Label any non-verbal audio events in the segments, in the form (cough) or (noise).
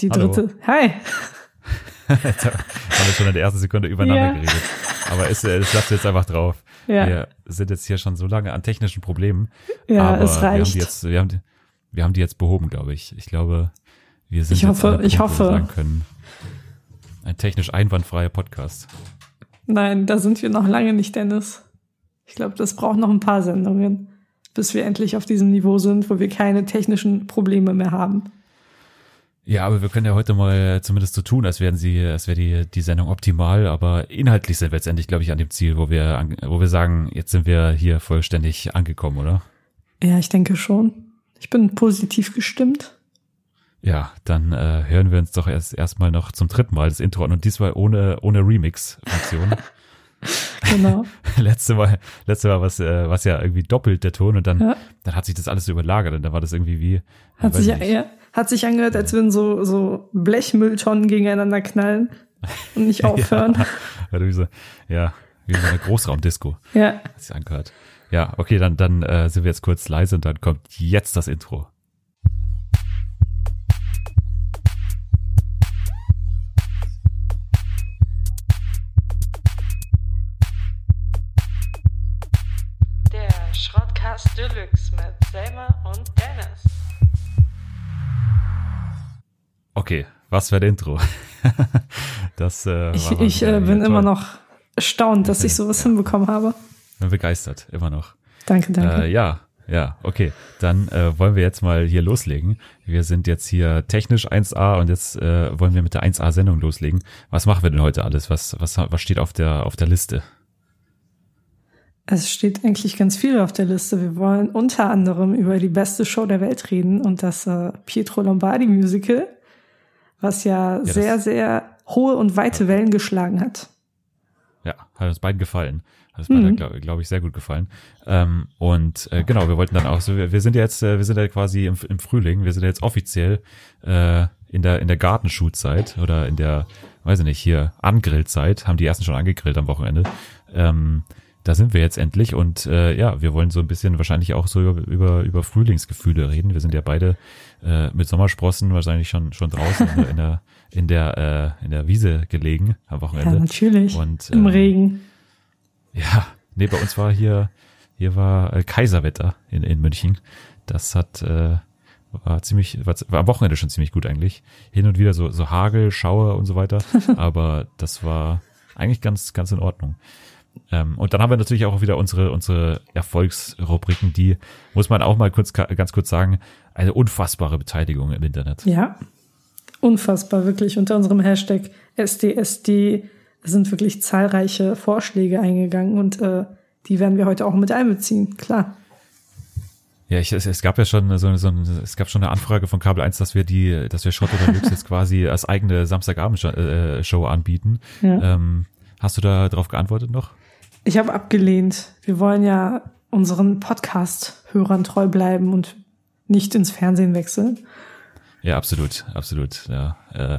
Die Hallo. dritte. Hi. (laughs) Jetzt haben wir schon in der ersten Sekunde übereinander Ja. geredet. Aber es, das lasst jetzt einfach drauf. Ja, Wir sind jetzt hier schon so lange an technischen Problemen. ja aber es Wir haben, reicht. die jetzt, wir, haben die, wir haben die jetzt behoben, glaube ich. Ich glaube, wir sind Ich jetzt hoffe- an der ich Punkt, wo wir hoffe. sagen können, ein technisch einwandfreier Podcast. Nein, da sind wir noch lange nicht, Dennis. Ich glaube, das braucht noch ein paar Sendungen, bis wir endlich auf diesem Niveau sind, wo wir keine technischen Probleme mehr haben. Ja, aber wir können ja heute mal zumindest so tun, als wären sie, als wäre die, die Sendung optimal, aber inhaltlich sind wir jetzt endlich, glaube ich, an dem Ziel, wo wir, an, wo wir sagen, jetzt sind wir hier vollständig angekommen, oder? Ja, ich denke schon. Ich bin positiv gestimmt. Ja, dann äh, hören wir uns doch erst erstmal noch zum dritten Mal das Intro an und diesmal ohne, ohne Remix-Funktion. (laughs) (laughs) Genau. letzte Mal, letzte Mal was, äh, was ja irgendwie doppelt der Ton und dann, Ja. dann hat sich das alles überlagert und dann war das irgendwie wie, Hat sich, nicht. ja, hat sich angehört, als würden so, so Blechmülltonnen gegeneinander knallen und nicht (laughs) aufhören. (laughs) Ja, wie so, ja, wie so eine Großraumdisco, ja. hat sich angehört. Ja, okay, dann, dann äh, sind wir jetzt kurz leise und dann kommt jetzt das Intro. Okay, was für ein Intro. (laughs) das äh, Ich, ich äh, bin hier immer toll. noch erstaunt, dass ich sowas hinbekommen habe. Bin begeistert, immer noch. Danke, danke. Äh, ja, ja, okay. Dann äh, wollen wir jetzt mal hier loslegen. Wir sind jetzt hier technisch 1A und jetzt äh, wollen wir mit der 1A-Sendung loslegen. Was machen wir denn heute alles? Was, was, was steht auf der, auf der Liste? Es steht eigentlich ganz viel auf der Liste. Wir wollen unter anderem über die beste Show der Welt reden und das äh, Pietro Lombardi Musical, was ja, das- sehr, sehr hohe und weite Wellen geschlagen hat. Ja, hat uns beiden gefallen. Hat uns beiden, Mhm. glaube glaub ich, sehr gut gefallen. Ähm, und äh, genau, wir wollten dann auch so, wir, wir sind ja jetzt, äh, wir sind ja quasi im, im Frühling, wir sind ja jetzt offiziell äh, in der in der Gartenschuhzeit oder in der, weiß ich nicht, hier Angrillzeit, haben die ersten schon angegrillt am Wochenende. Ähm, da sind wir jetzt endlich und äh, ja, wir wollen so ein bisschen wahrscheinlich auch so über, über, über Frühlingsgefühle reden. Wir sind ja beide äh, mit Sommersprossen wahrscheinlich schon schon draußen in der in der in der, äh, in der Wiese gelegen am Ja, Wochenende. natürlich. Und, Im ähm, Regen. Ja, nee, bei uns war hier, hier war äh, Kaiserwetter in, in München. Das hat, äh, war ziemlich, war, war am Wochenende schon ziemlich gut eigentlich. Hin und wieder so, so Hagel, Schauer und so weiter. (laughs) Aber das war eigentlich ganz, ganz in Ordnung. Ähm, und dann haben wir natürlich auch wieder unsere, unsere Erfolgsrubriken, die, muss man auch mal kurz, ganz kurz sagen, eine unfassbare Beteiligung im Internet. Ja. Unfassbar, wirklich. Unter unserem Hashtag SDSD sind wirklich zahlreiche Vorschläge eingegangen und äh, die werden wir heute auch mit einbeziehen, klar. Ja, ich, es, es gab ja schon so, so es gab schon eine Anfrage von Kabel 1, dass wir die, dass wir Schrott oder Lux jetzt quasi als eigene Samstagabend-Show anbieten. Ja. Ähm, hast du da drauf geantwortet noch? Ich habe abgelehnt. Wir wollen ja unseren Podcast-Hörern treu bleiben und nicht ins Fernsehen wechseln. Ja, absolut, absolut. Ja, äh,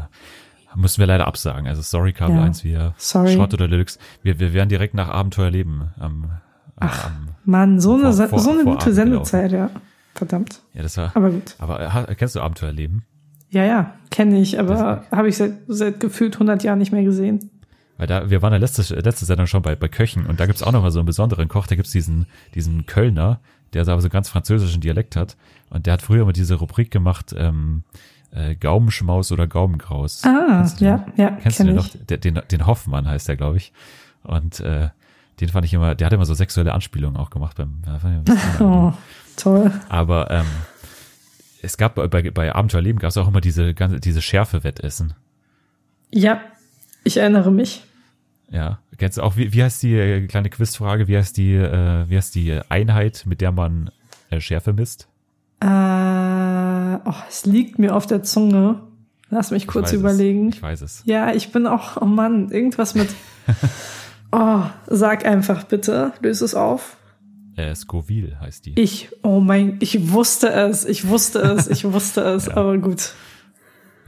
mussten wir leider absagen. Also sorry, Kabel Ja, 1, wir sorry. Schrott oder Deluxe. Wir, wir werden direkt nach Abenteuer leben. Am, am, Mann, so eine, Vor- vor- so eine gute Sendezeit, ja. Verdammt. ja, das war. Aber gut. Aber äh, kennst du Abenteuer leben? Ja, ja, kenne ich, aber habe ich seit, seit gefühlt 100 Jahren nicht mehr gesehen. Weil da, wir waren ja letzte, letzte Sendung schon bei, bei Köchen und da gibt's auch noch mal so einen besonderen Koch, da gibt's diesen, diesen Kölner, der so aber so ganz französischen Dialekt hat und der hat früher mal diese Rubrik gemacht, ähm, äh, Gaumenschmaus oder Gaumenkraus. Ah, du den? ja, ja, Kennst du kenn den noch? ich. Der, den, den Hoffmann heißt der, glaube ich. Und äh, den fand ich immer, der hat immer so sexuelle Anspielungen auch gemacht beim, (laughs) Oh, toll. aber ähm, es gab bei, bei, bei Abenteuerleben gab es auch immer diese ganze, diese Schärfe-Wettessen. Ja, ich erinnere mich. Ja, kennst du auch, wie, wie heißt die äh, kleine Quizfrage, wie heißt die, äh, wie heißt die Einheit, mit der man äh, Schärfe misst? Äh, oh, es liegt mir auf der Zunge. Lass mich kurz Ich überlegen. Es. Ich weiß es. Ja, ich bin auch, oh Mann, irgendwas mit. (laughs) Oh, sag einfach bitte, löse es auf. Äh, Scoville heißt die. Ich, oh mein, ich wusste es, ich wusste es, ich (laughs) wusste es, aber gut.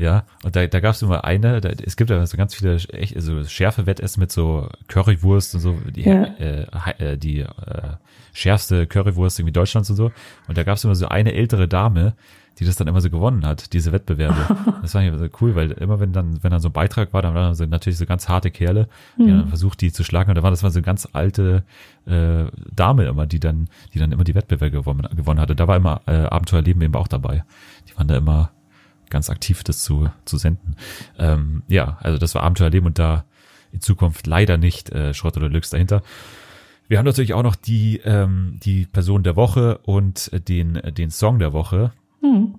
Ja, und da, da gab es immer eine, da, es gibt ja so ganz viele echt, so Schärfe-Wettessen mit so Currywurst und so, die, Ja. äh, äh, die äh, schärfste Currywurst irgendwie Deutschlands und so. Und da gab es immer so eine ältere Dame, die das dann immer so gewonnen hat, diese Wettbewerbe. (laughs) das war ja so cool, weil immer wenn dann, wenn dann so ein Beitrag war, dann waren so natürlich so ganz harte Kerle, die Mhm. dann versucht, die zu schlagen. Und da war das mal so eine ganz alte äh, Dame immer, die dann, die dann immer die Wettbewerbe gewonnen, gewonnen hatte. Da war immer äh, Abenteuerleben eben auch dabei. Die waren da immer ganz aktiv, das zu, zu senden. Ähm, ja, also das war Abenteuerleben und da in Zukunft leider nicht äh, Schrott oder Lux dahinter. Wir haben natürlich auch noch die, ähm, die Person der Woche und den, den Song der Woche. Hm,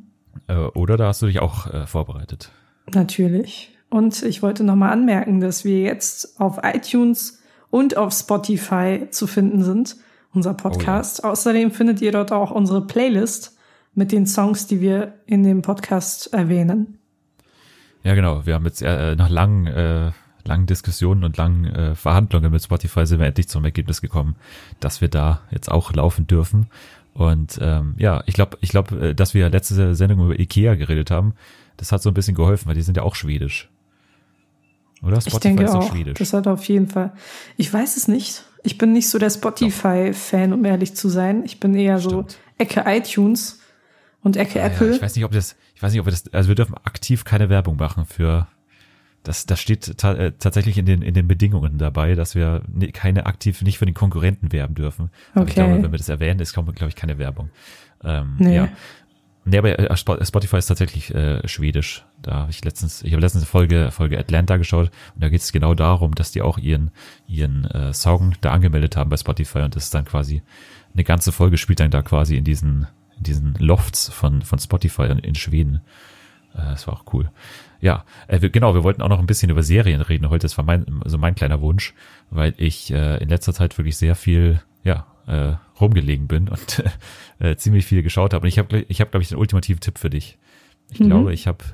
Äh, oder da hast du dich auch äh, vorbereitet. natürlich. Und ich wollte nochmal anmerken, dass wir jetzt auf iTunes und auf Spotify zu finden sind, unser Podcast. Außerdem findet ihr dort auch unsere Playlist mit den Songs, die wir in dem Podcast erwähnen. Ja, genau. Wir haben jetzt äh, nach langen, äh, langen Diskussionen und langen äh, Verhandlungen mit Spotify sind wir endlich zum Ergebnis gekommen, dass wir da jetzt auch laufen dürfen. Und ähm, ja, ich glaube, ich glaube, äh, dass wir letzte Sendung über Ikea geredet haben, das hat so ein bisschen geholfen, weil die sind ja auch schwedisch. Oder? ich denke auch. Das hat auf jeden Fall. Ich weiß es nicht. Ich bin nicht so der Spotify-Fan, um ehrlich zu sein. Ich bin eher so Stimmt. Ecke iTunes und Ecke Ja, Apple. Ja, ich weiß nicht, ob das, ich weiß nicht, ob wir das, also wir dürfen aktiv keine Werbung machen für, das, das steht ta äh, tatsächlich in den, in den Bedingungen dabei, dass wir ne, keine aktiv, nicht für den Konkurrenten werben dürfen. Aber ich Okay. glaube, wenn wir das erwähnen, ist, glaube ich, keine Werbung. Ähm, Nee. Ja. Nee, aber äh, Sp- Spotify ist tatsächlich äh, schwedisch. Da habe ich letztens, ich habe letztens eine Folge, Folge Atlanta geschaut und da geht es genau darum, dass die auch ihren, ihren äh, Song da angemeldet haben bei Spotify und das ist dann quasi eine ganze Folge spielt dann da quasi in diesen, diesen Lofts von, von Spotify in, Schweden. Äh, das war auch cool. Ja, äh, wir, genau, wir wollten auch noch ein bisschen über Serien reden heute. Das war mein, so mein kleiner Wunsch, weil ich äh, in letzter Zeit wirklich sehr viel, ja, äh, rumgelegen bin und (laughs) äh, ziemlich viel geschaut habe. Und ich habe, ich habe, glaube ich, den ultimativen Tipp für dich. Ich Mhm. glaube, ich habe,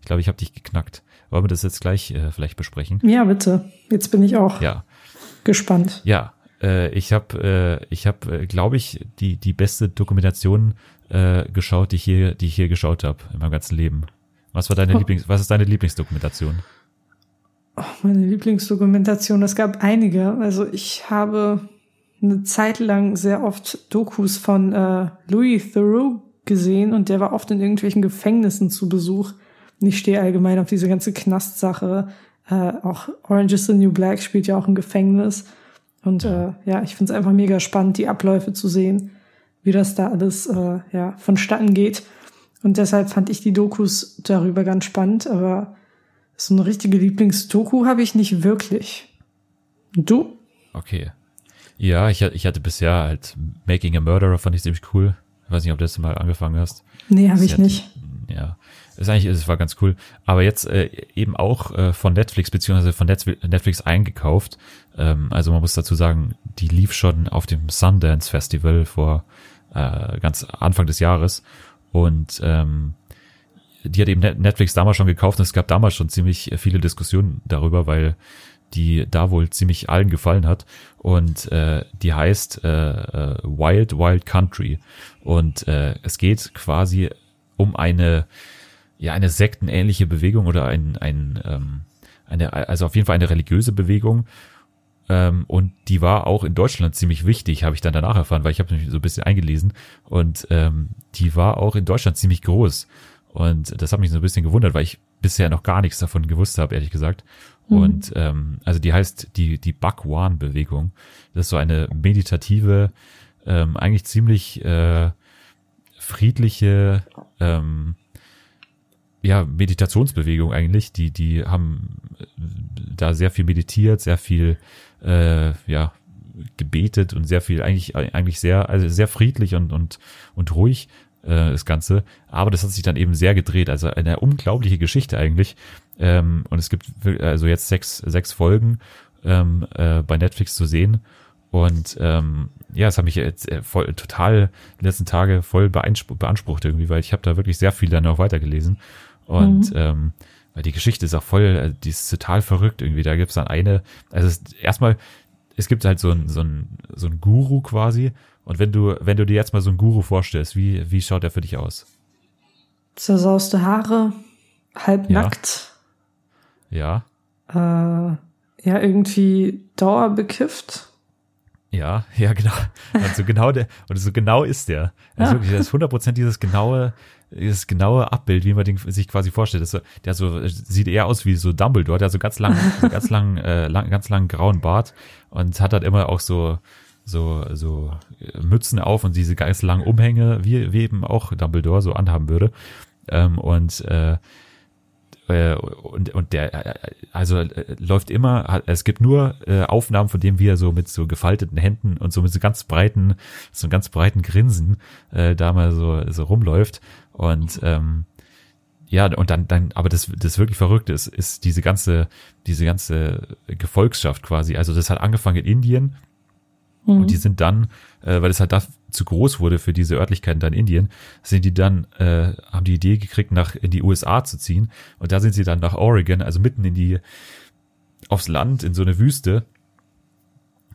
ich glaube, ich habe dich geknackt. Wollen wir das jetzt gleich äh, vielleicht besprechen? Ja, bitte. Jetzt bin ich auch Ja, gespannt. ja. Äh, ich habe, äh, ich habe, äh, glaube ich, die die beste Dokumentation äh, geschaut, die ich hier, die ich hier geschaut habe in meinem ganzen Leben. Was war deine Oh. Lieblings, was ist deine Lieblingsdokumentation? Meine Lieblingsdokumentation, es gab einige. Also ich habe eine Zeit lang sehr oft Dokus von äh, Louis Theroux gesehen und der war oft in irgendwelchen Gefängnissen zu Besuch. Und ich stehe allgemein auf diese ganze Knastsache. Äh, auch Orange is the New Black spielt ja auch im Gefängnis. Und äh, ja, ich finde es einfach mega spannend, die Abläufe zu sehen, wie das da alles äh, ja, vonstatten geht. Und deshalb fand ich die Dokus darüber ganz spannend, aber so eine richtige Lieblingsdoku habe ich nicht wirklich. Und du? Okay. Ja, ich, ich hatte bisher halt Making a Murderer, fand ich ziemlich cool. Ich weiß nicht, ob du das mal angefangen hast. Nee, habe ich nicht. Ja, ist eigentlich, es war ganz cool. Aber jetzt äh, eben auch äh, von Netflix beziehungsweise von Netflix eingekauft. Ähm, also man muss dazu sagen, die lief schon auf dem Sundance Festival vor äh, ganz Anfang des Jahres und ähm, die hat eben Net- Netflix damals schon gekauft und es gab damals schon ziemlich viele Diskussionen darüber, weil die da wohl ziemlich allen gefallen hat und äh, die heißt äh, äh, Wild Wild Country und äh, es geht quasi um eine ja eine sektenähnliche Bewegung oder ein ein ähm, eine also auf jeden Fall eine religiöse Bewegung ähm, und die war auch in Deutschland ziemlich wichtig, habe ich dann danach erfahren, weil ich habe mich so ein bisschen eingelesen und ähm, die war auch in Deutschland ziemlich groß und das hat mich so ein bisschen gewundert, weil ich bisher noch gar nichts davon gewusst habe, ehrlich gesagt. Und ähm, also die heißt die die Bhagwan-Bewegung. Das ist so eine meditative, ähm, eigentlich ziemlich äh, friedliche ähm, ja, Meditationsbewegung eigentlich. Die, die haben äh, da sehr viel meditiert, sehr viel, äh, ja, gebetet und sehr viel, eigentlich, eigentlich sehr, also sehr friedlich und, und, und ruhig, äh, das Ganze. Aber das hat sich dann eben sehr gedreht. Also eine unglaubliche Geschichte eigentlich. Ähm, und es gibt also jetzt sechs, sechs Folgen ähm, äh, bei Netflix zu sehen. Und ähm, ja, es hat mich jetzt äh, voll, total die letzten Tage voll beansprucht, irgendwie, weil ich habe da wirklich sehr viel dann noch weitergelesen. Und ähm, weil die Geschichte ist auch voll, äh, die ist total verrückt irgendwie. Da gibt's dann eine, also es, erstmal, es gibt halt so ein, so ein, so ein Guru quasi. Und wenn du, wenn du dir jetzt mal so einen Guru vorstellst, wie, wie schaut der für dich aus? Zersauste Haare, halb Ja. nackt, Ja, äh, ja, irgendwie dauerbekifft. Ja, ja, genau. Und so genau der, und so genau ist der. Also Ja. wirklich, das ist 100% dieses genaue, dieses genaue Abbild, wie man den sich quasi vorstellt. Das, der so, sieht eher aus wie so Dumbledore, der hat so ganz lang, (laughs) ganz lang, äh, lang, ganz lang grauen Bart und hat halt immer auch so, so, so äh, Mützen auf und diese ganz langen Umhänge, wie, wie eben auch Dumbledore so anhaben würde. Ähm, und, äh, äh, und, und der, äh, also äh, läuft immer, es gibt nur äh, Aufnahmen von dem, wie er so mit so gefalteten Händen und so mit so ganz breiten, so einem ganz breiten Grinsen äh, da mal so, so rumläuft. Und ähm, ja, und dann, dann, aber das, das wirklich Verrückte ist, ist diese ganze, diese ganze Gefolgschaft quasi. Also das hat angefangen in Indien, Mhm. und die sind dann, äh, weil es halt da zu groß wurde für diese Örtlichkeiten da in Indien, sind die dann, äh, haben die Idee gekriegt, nach in die USA zu ziehen. Und da sind sie dann nach Oregon, also mitten in die, aufs Land, in so eine Wüste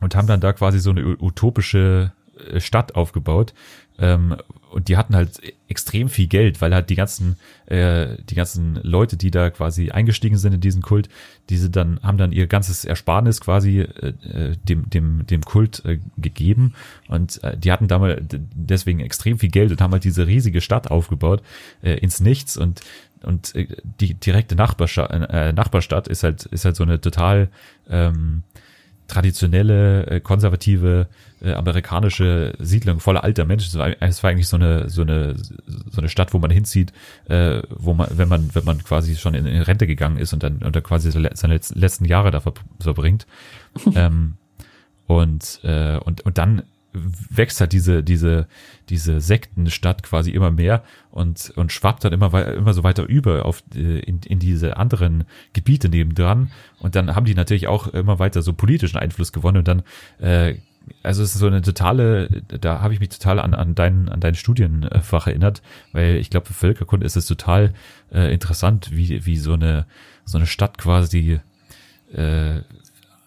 und haben dann da quasi so eine utopische äh, Stadt aufgebaut. Ähm, und die hatten halt extrem viel Geld, weil halt die ganzen, äh, die ganzen Leute, die da quasi eingestiegen sind in diesen Kult, diese dann, haben dann ihr ganzes Ersparnis quasi äh, äh, dem, dem, dem Kult äh, gegeben. Und äh, die hatten damals deswegen extrem viel Geld und haben halt diese riesige Stadt aufgebaut, äh, ins Nichts und und äh, die direkte Nachbarstadt, äh, Nachbarstadt ist halt ist halt so eine total ähm, traditionelle, äh, konservative äh, amerikanische Siedlung voller alter Menschen. Es war, eigentlich so eine so eine so eine Stadt, wo man hinzieht, äh, wo man wenn man wenn man quasi schon in, in Rente gegangen ist und dann und dann quasi seine letzten- Jahre da ver- verbringt. (laughs) ähm, und äh, und und dann wächst halt diese diese diese Sektenstadt quasi immer mehr und und schwappt dann immer immer so weiter über auf äh, in, in diese anderen Gebiete nebendran und dann haben die natürlich auch immer weiter so politischen Einfluss gewonnen und dann äh, also es ist so eine totale, da habe ich mich total an, an dein, an dein Studienfach erinnert, weil ich glaube, für Völkerkunde ist es total äh, interessant, wie, wie so eine, so eine Stadt quasi äh,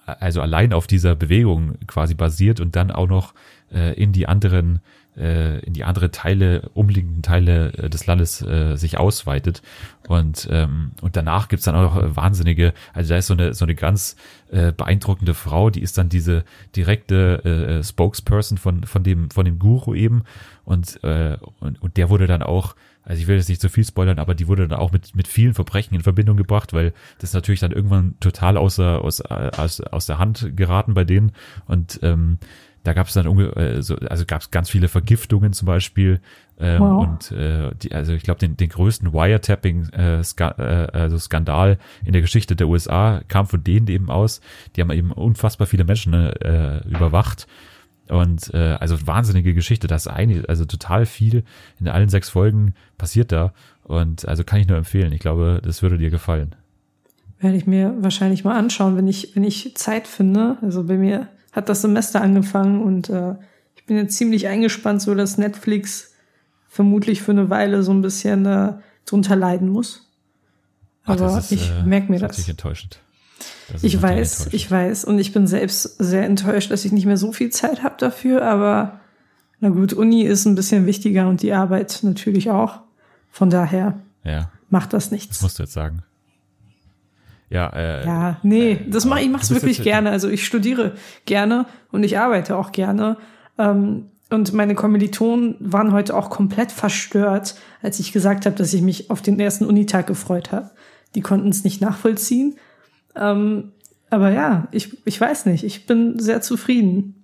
also allein auf dieser Bewegung quasi basiert und dann auch noch äh, in die anderen äh, in die andere Teile, umliegenden Teile äh, des Landes äh, sich ausweitet. Und, ähm, und danach gibt's dann auch noch äh, wahnsinnige, also da ist so eine, so eine ganz äh, beeindruckende Frau, die ist dann diese direkte äh, Spokesperson von, von, dem, von dem Guru eben. Und, äh, und, und der wurde dann auch, also ich will jetzt nicht zu viel spoilern, aber die wurde dann auch mit, mit vielen Verbrechen in Verbindung gebracht, weil das natürlich dann irgendwann total außer, aus, aus, aus der Hand geraten bei denen. Und ähm, da gab es dann unge äh, so, also gab es ganz viele Vergiftungen zum Beispiel ähm, Wow. und äh, die, also ich glaube den, den größten Wiretapping äh, Ska äh, also Skandal in der Geschichte der USA kam von denen eben aus. Die haben eben unfassbar viele Menschen äh, überwacht und äh, also wahnsinnige Geschichte. Das ist eine, also total viel in allen sechs Folgen passiert da und also kann ich nur empfehlen. Ich glaube, das würde dir gefallen. Werde ich mir wahrscheinlich mal anschauen, wenn ich, wenn ich Zeit finde. Also bei mir hat das Semester angefangen und äh, ich bin jetzt ziemlich eingespannt, so dass Netflix vermutlich für eine Weile so ein bisschen äh, drunter leiden muss. Ach, Aber das ist, ich äh, merke mir das. natürlich enttäuschend. Das Ich weiß, enttäuschend. ich weiß. Und ich bin selbst sehr enttäuscht, dass ich nicht mehr so viel Zeit habe dafür. Aber na gut, Uni ist ein bisschen wichtiger und die Arbeit natürlich auch. Von daher Ja, macht das das nichts. musst du jetzt sagen. Ja, äh, Ja, nee, das mache ich mach's bist wirklich gerne. Also ich studiere gerne und ich arbeite auch gerne. Ähm, und meine Kommilitonen waren heute auch komplett verstört, als ich gesagt habe, dass ich mich auf den ersten Unitag gefreut habe. Die konnten es nicht nachvollziehen. Ähm, aber ja, ich, ich weiß nicht. Ich bin sehr zufrieden.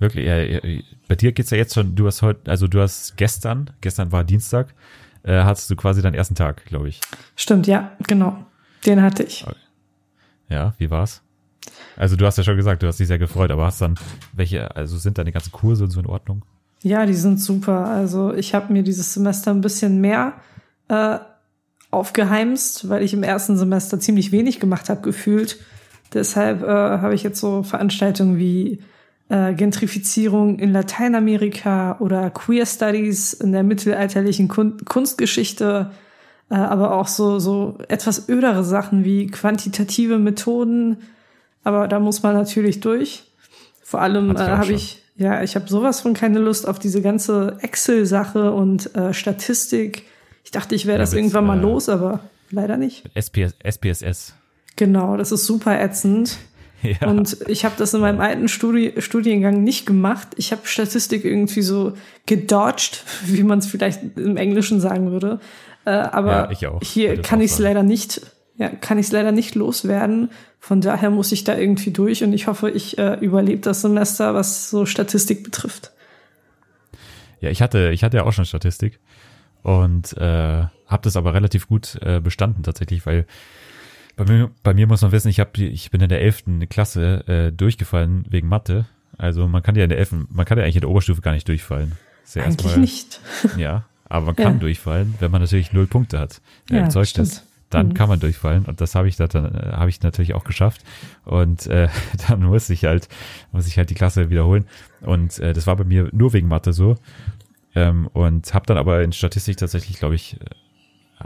Wirklich, ja, bei dir geht's ja jetzt schon, du hast heute, also du hast gestern, gestern war Dienstag, äh, hattest du quasi deinen ersten Tag, glaube ich. Stimmt, ja, genau. Den hatte ich. Ja, wie war's? Also du hast ja schon gesagt, du hast dich sehr gefreut, aber hast dann welche, also sind deine ganzen Kurse so in Ordnung? Ja, die sind super. Also ich habe mir dieses Semester ein bisschen mehr äh, aufgeheimst, weil ich im ersten Semester ziemlich wenig gemacht habe, gefühlt. Deshalb äh, habe ich jetzt so Veranstaltungen wie äh, Gentrifizierung in Lateinamerika oder Queer Studies in der mittelalterlichen Kun Kunstgeschichte, aber auch so, so etwas ödere Sachen wie quantitative Methoden. Aber da muss man natürlich durch. Vor allem äh, habe ich, ja, ich habe sowas von keine Lust auf diese ganze Excel-Sache und äh, Statistik. Ich dachte, ich wäre Ja, das irgendwann mal äh, los, aber leider nicht. SPS, SPSS. Genau, das ist super ätzend. (laughs) Ja. Und ich habe das in meinem alten Studi Studiengang nicht gemacht. Ich habe Statistik irgendwie so gedodged, (laughs) wie man es vielleicht im Englischen sagen würde. Äh, aber Ja, ich hier Würde kann ich es leider nicht, ja, kann ich es leider nicht loswerden. Von daher muss ich da irgendwie durch und ich hoffe, ich äh, überlebe das Semester, was so Statistik betrifft. Ja, ich hatte, ich hatte ja auch schon Statistik und äh, habe das aber relativ gut äh, bestanden tatsächlich, weil bei mir, bei mir muss man wissen, ich hab, ich bin in der 11. Klasse äh, durchgefallen wegen Mathe. Also man kann ja in der 11., man kann ja eigentlich in der Oberstufe gar nicht durchfallen. Ja Eigentlich erstmal- nicht. Ja, aber man kann Ja. durchfallen, wenn man natürlich null Punkte hat äh, Ja, im Zeugnis. stimmt. Dann Mhm. kann man durchfallen und das habe ich da dann habe ich natürlich auch geschafft und äh, (laughs) dann muss ich halt muss ich halt die Klasse wiederholen und äh, das war bei mir nur wegen Mathe so ähm, und habe dann aber in Statistik tatsächlich glaube ich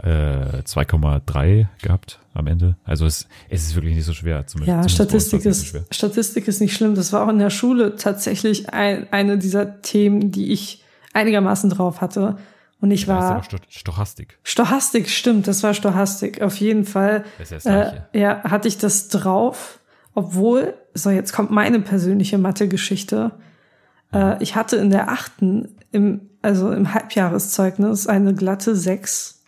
äh, 2,3 gehabt am Ende. Also es, es ist wirklich nicht so schwer. Zumindest, Ja, uns Statistik ist, schwer. Statistik ist nicht schlimm. Das war auch in der Schule tatsächlich ein, eine dieser Themen, die ich einigermaßen drauf hatte. Und ich war Sto Stochastik. Stochastik, stimmt, das war Stochastik. Auf jeden Fall Das ist ja das äh, ja, hatte ich das drauf, obwohl, so jetzt kommt meine persönliche Mathe-Geschichte. Äh, ich hatte in der achten, im, also im Halbjahreszeugnis, eine glatte sechs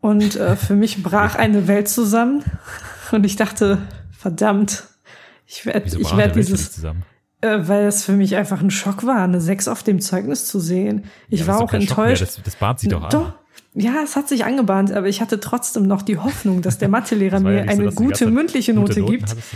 Und äh, für mich brach (laughs) eine Welt zusammen. Und ich dachte, verdammt, ich werde ich werd dieses? Äh, weil es für mich einfach ein Schock war, eine sechs auf dem Zeugnis zu sehen. Ich Ja, war auch enttäuscht. Das, das bahnt sich doch an. Doch. Ja, es hat sich angebahnt, aber ich hatte trotzdem noch die Hoffnung, dass der (laughs) Mathelehrer ja mir so, eine gute mündliche gute Note Noten gibt. hattest.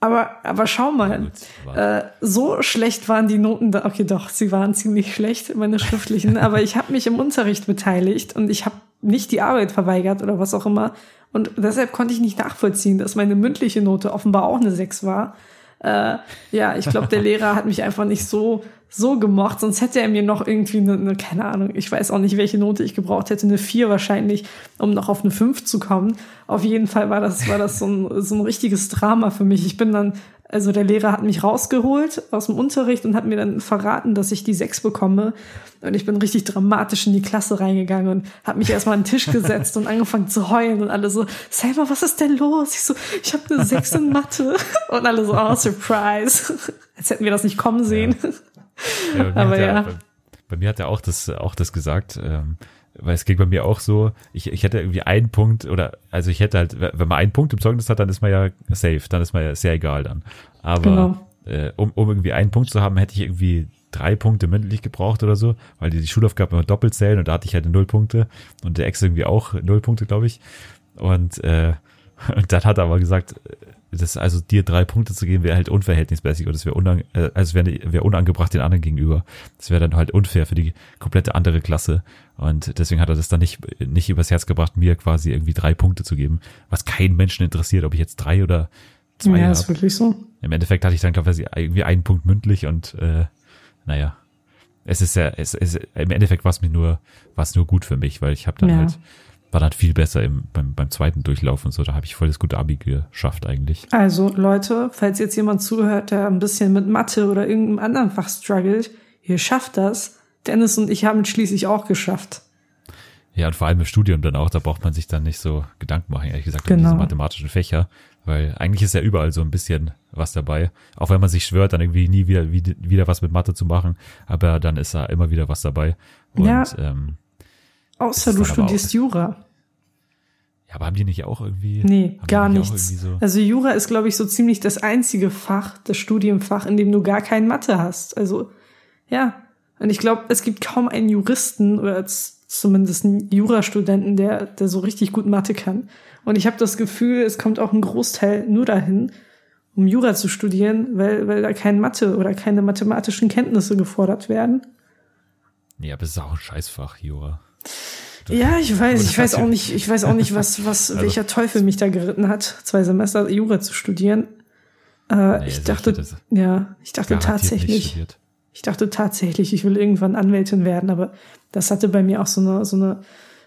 Aber, aber schau mal, äh, so schlecht waren die Noten da. Okay, doch, sie waren ziemlich schlecht, meine (laughs) schriftlichen, aber ich habe mich im Unterricht beteiligt und ich habe nicht die Arbeit verweigert oder was auch immer. Und deshalb konnte ich nicht nachvollziehen, dass meine mündliche Note offenbar auch eine 6 war. Äh, ja, ich glaube, der Lehrer hat mich einfach nicht so so gemocht, sonst hätte er mir noch irgendwie eine, eine, keine Ahnung, ich weiß auch nicht, welche Note ich gebraucht hätte, eine 4 wahrscheinlich, um noch auf eine 5 zu kommen. Auf jeden Fall war das, war das so ein, so ein richtiges Drama für mich. Ich bin dann, also der Lehrer hat mich rausgeholt aus dem Unterricht und hat mir dann verraten, dass ich die 6 bekomme. Und ich bin richtig dramatisch in die Klasse reingegangen und habe mich erstmal an den Tisch gesetzt und angefangen zu heulen und alle so, Selma, was ist denn los? Ich so, ich habe eine 6 in Mathe. Und alle so, oh, Surprise. Als hätten wir das nicht kommen sehen. Ja, bei, mir Aber hat er, ja. bei, bei mir hat er auch das, auch das gesagt, ähm, weil es ging bei mir auch so, ich, ich hätte irgendwie einen Punkt oder, also ich hätte halt, wenn man einen Punkt im Zeugnis hat, dann ist man ja safe, dann ist man ja sehr egal dann. Aber Genau. äh, um, um irgendwie einen Punkt zu haben, hätte ich irgendwie drei Punkte mündlich gebraucht oder so, weil die, die Schulaufgaben immer doppelt zählen und da hatte ich halt null Punkte und der Ex irgendwie auch null Punkte, glaube ich. Und, äh, (laughs) und dann hat er aber gesagt, das also dir drei Punkte zu geben, wäre halt unverhältnismäßig und es wäre unang äh, also wäre wär unangebracht den anderen gegenüber. Das wäre dann halt unfair für die komplette andere Klasse. Und deswegen hat er das dann nicht, nicht übers Herz gebracht, mir quasi irgendwie drei Punkte zu geben, was keinen Menschen interessiert, ob ich jetzt drei oder zwei ja, ist habe. wirklich so. Im Endeffekt hatte ich dann, glaube ich, irgendwie einen Punkt mündlich und äh, naja. Es ist ja, es, es, im Endeffekt war es mir nur, war es nur gut für mich, weil ich habe dann Ja. halt, war dann viel besser im, beim, beim zweiten Durchlauf und so, da habe ich voll das gute Abi geschafft eigentlich. Also Leute, falls jetzt jemand zuhört, der ein bisschen mit Mathe oder irgendeinem anderen Fach struggelt, ihr schafft das. Dennis und ich haben es schließlich auch geschafft. Ja, und vor allem im Studium dann auch, da braucht man sich dann nicht so Gedanken machen, ehrlich gesagt, um Genau. diese mathematischen Fächer, weil eigentlich ist ja überall so ein bisschen was dabei. Auch wenn man sich schwört, dann irgendwie nie wieder, wieder, wieder was mit Mathe zu machen, aber dann ist da immer wieder was dabei. Und, Ja. ähm, Außer du studierst Jura. ja, aber haben die nicht auch irgendwie? Nee, gar nicht nichts. So, Also Jura ist, glaube ich, so ziemlich das einzige Fach, das Studienfach, in dem du gar kein Mathe hast. Also, ja. Und ich glaube, es gibt kaum einen Juristen oder zumindest einen Jurastudenten, der, der so richtig gut Mathe kann. Und ich habe das Gefühl, es kommt auch ein Großteil nur dahin, um Jura zu studieren, weil, weil da kein Mathe oder keine mathematischen Kenntnisse gefordert werden. nee, aber es ist auch ein Scheißfach, Jura. Ja, ich weiß, ich weiß auch nicht, ich weiß auch nicht, was, was, (laughs) Also- welcher Teufel mich da geritten hat, zwei Semester Jura zu studieren. Äh, Nee, ich dachte, ich ja, ich dachte tatsächlich, ich dachte tatsächlich, ich will irgendwann Anwältin werden, aber das hatte bei mir auch so eine, so eine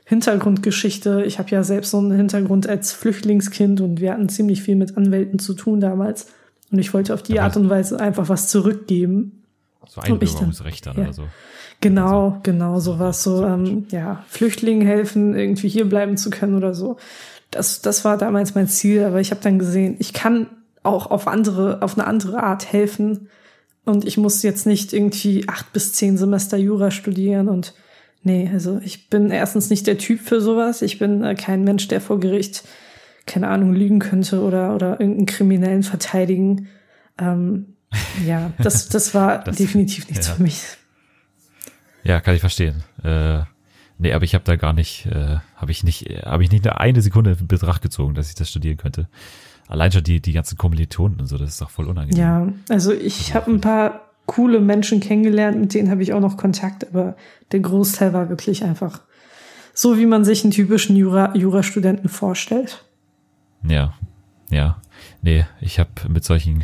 Hintergrundgeschichte. Ich habe ja selbst so einen Hintergrund als Flüchtlingskind und wir hatten ziemlich viel mit Anwälten zu tun damals. Und ich wollte auf die Art und Weise einfach was zurückgeben. So Einbürgerungsrecht dann ja. oder so. Genau, genau, sowas, so, ähm, ja, Flüchtlingen helfen, irgendwie hier bleiben zu können oder so. Das, das war damals mein Ziel, aber ich habe dann gesehen, ich kann auch auf andere, auf eine andere Art helfen. Und ich muss jetzt nicht irgendwie acht bis zehn Semester Jura studieren und nee, also ich bin erstens nicht der Typ für sowas. Ich bin äh, kein Mensch, der vor Gericht, keine Ahnung, lügen könnte oder, oder irgendeinen Kriminellen verteidigen. Ähm, ja, das, das war (laughs) Das- definitiv nichts ja. für mich. Ja, kann ich verstehen. Äh, nee, aber ich habe da gar nicht, äh, habe ich nicht, habe ich nicht eine, Sekunde in Betracht gezogen, dass ich das studieren könnte. Allein schon die, die ganzen Kommilitonen und so, das ist doch voll unangenehm. Ja, also ich habe ein paar coole Menschen kennengelernt, mit denen habe ich auch noch Kontakt, aber der Großteil war wirklich einfach so, wie man sich einen typischen Jura, Jurastudenten vorstellt. Ja, ja. Nee, ich habe mit solchen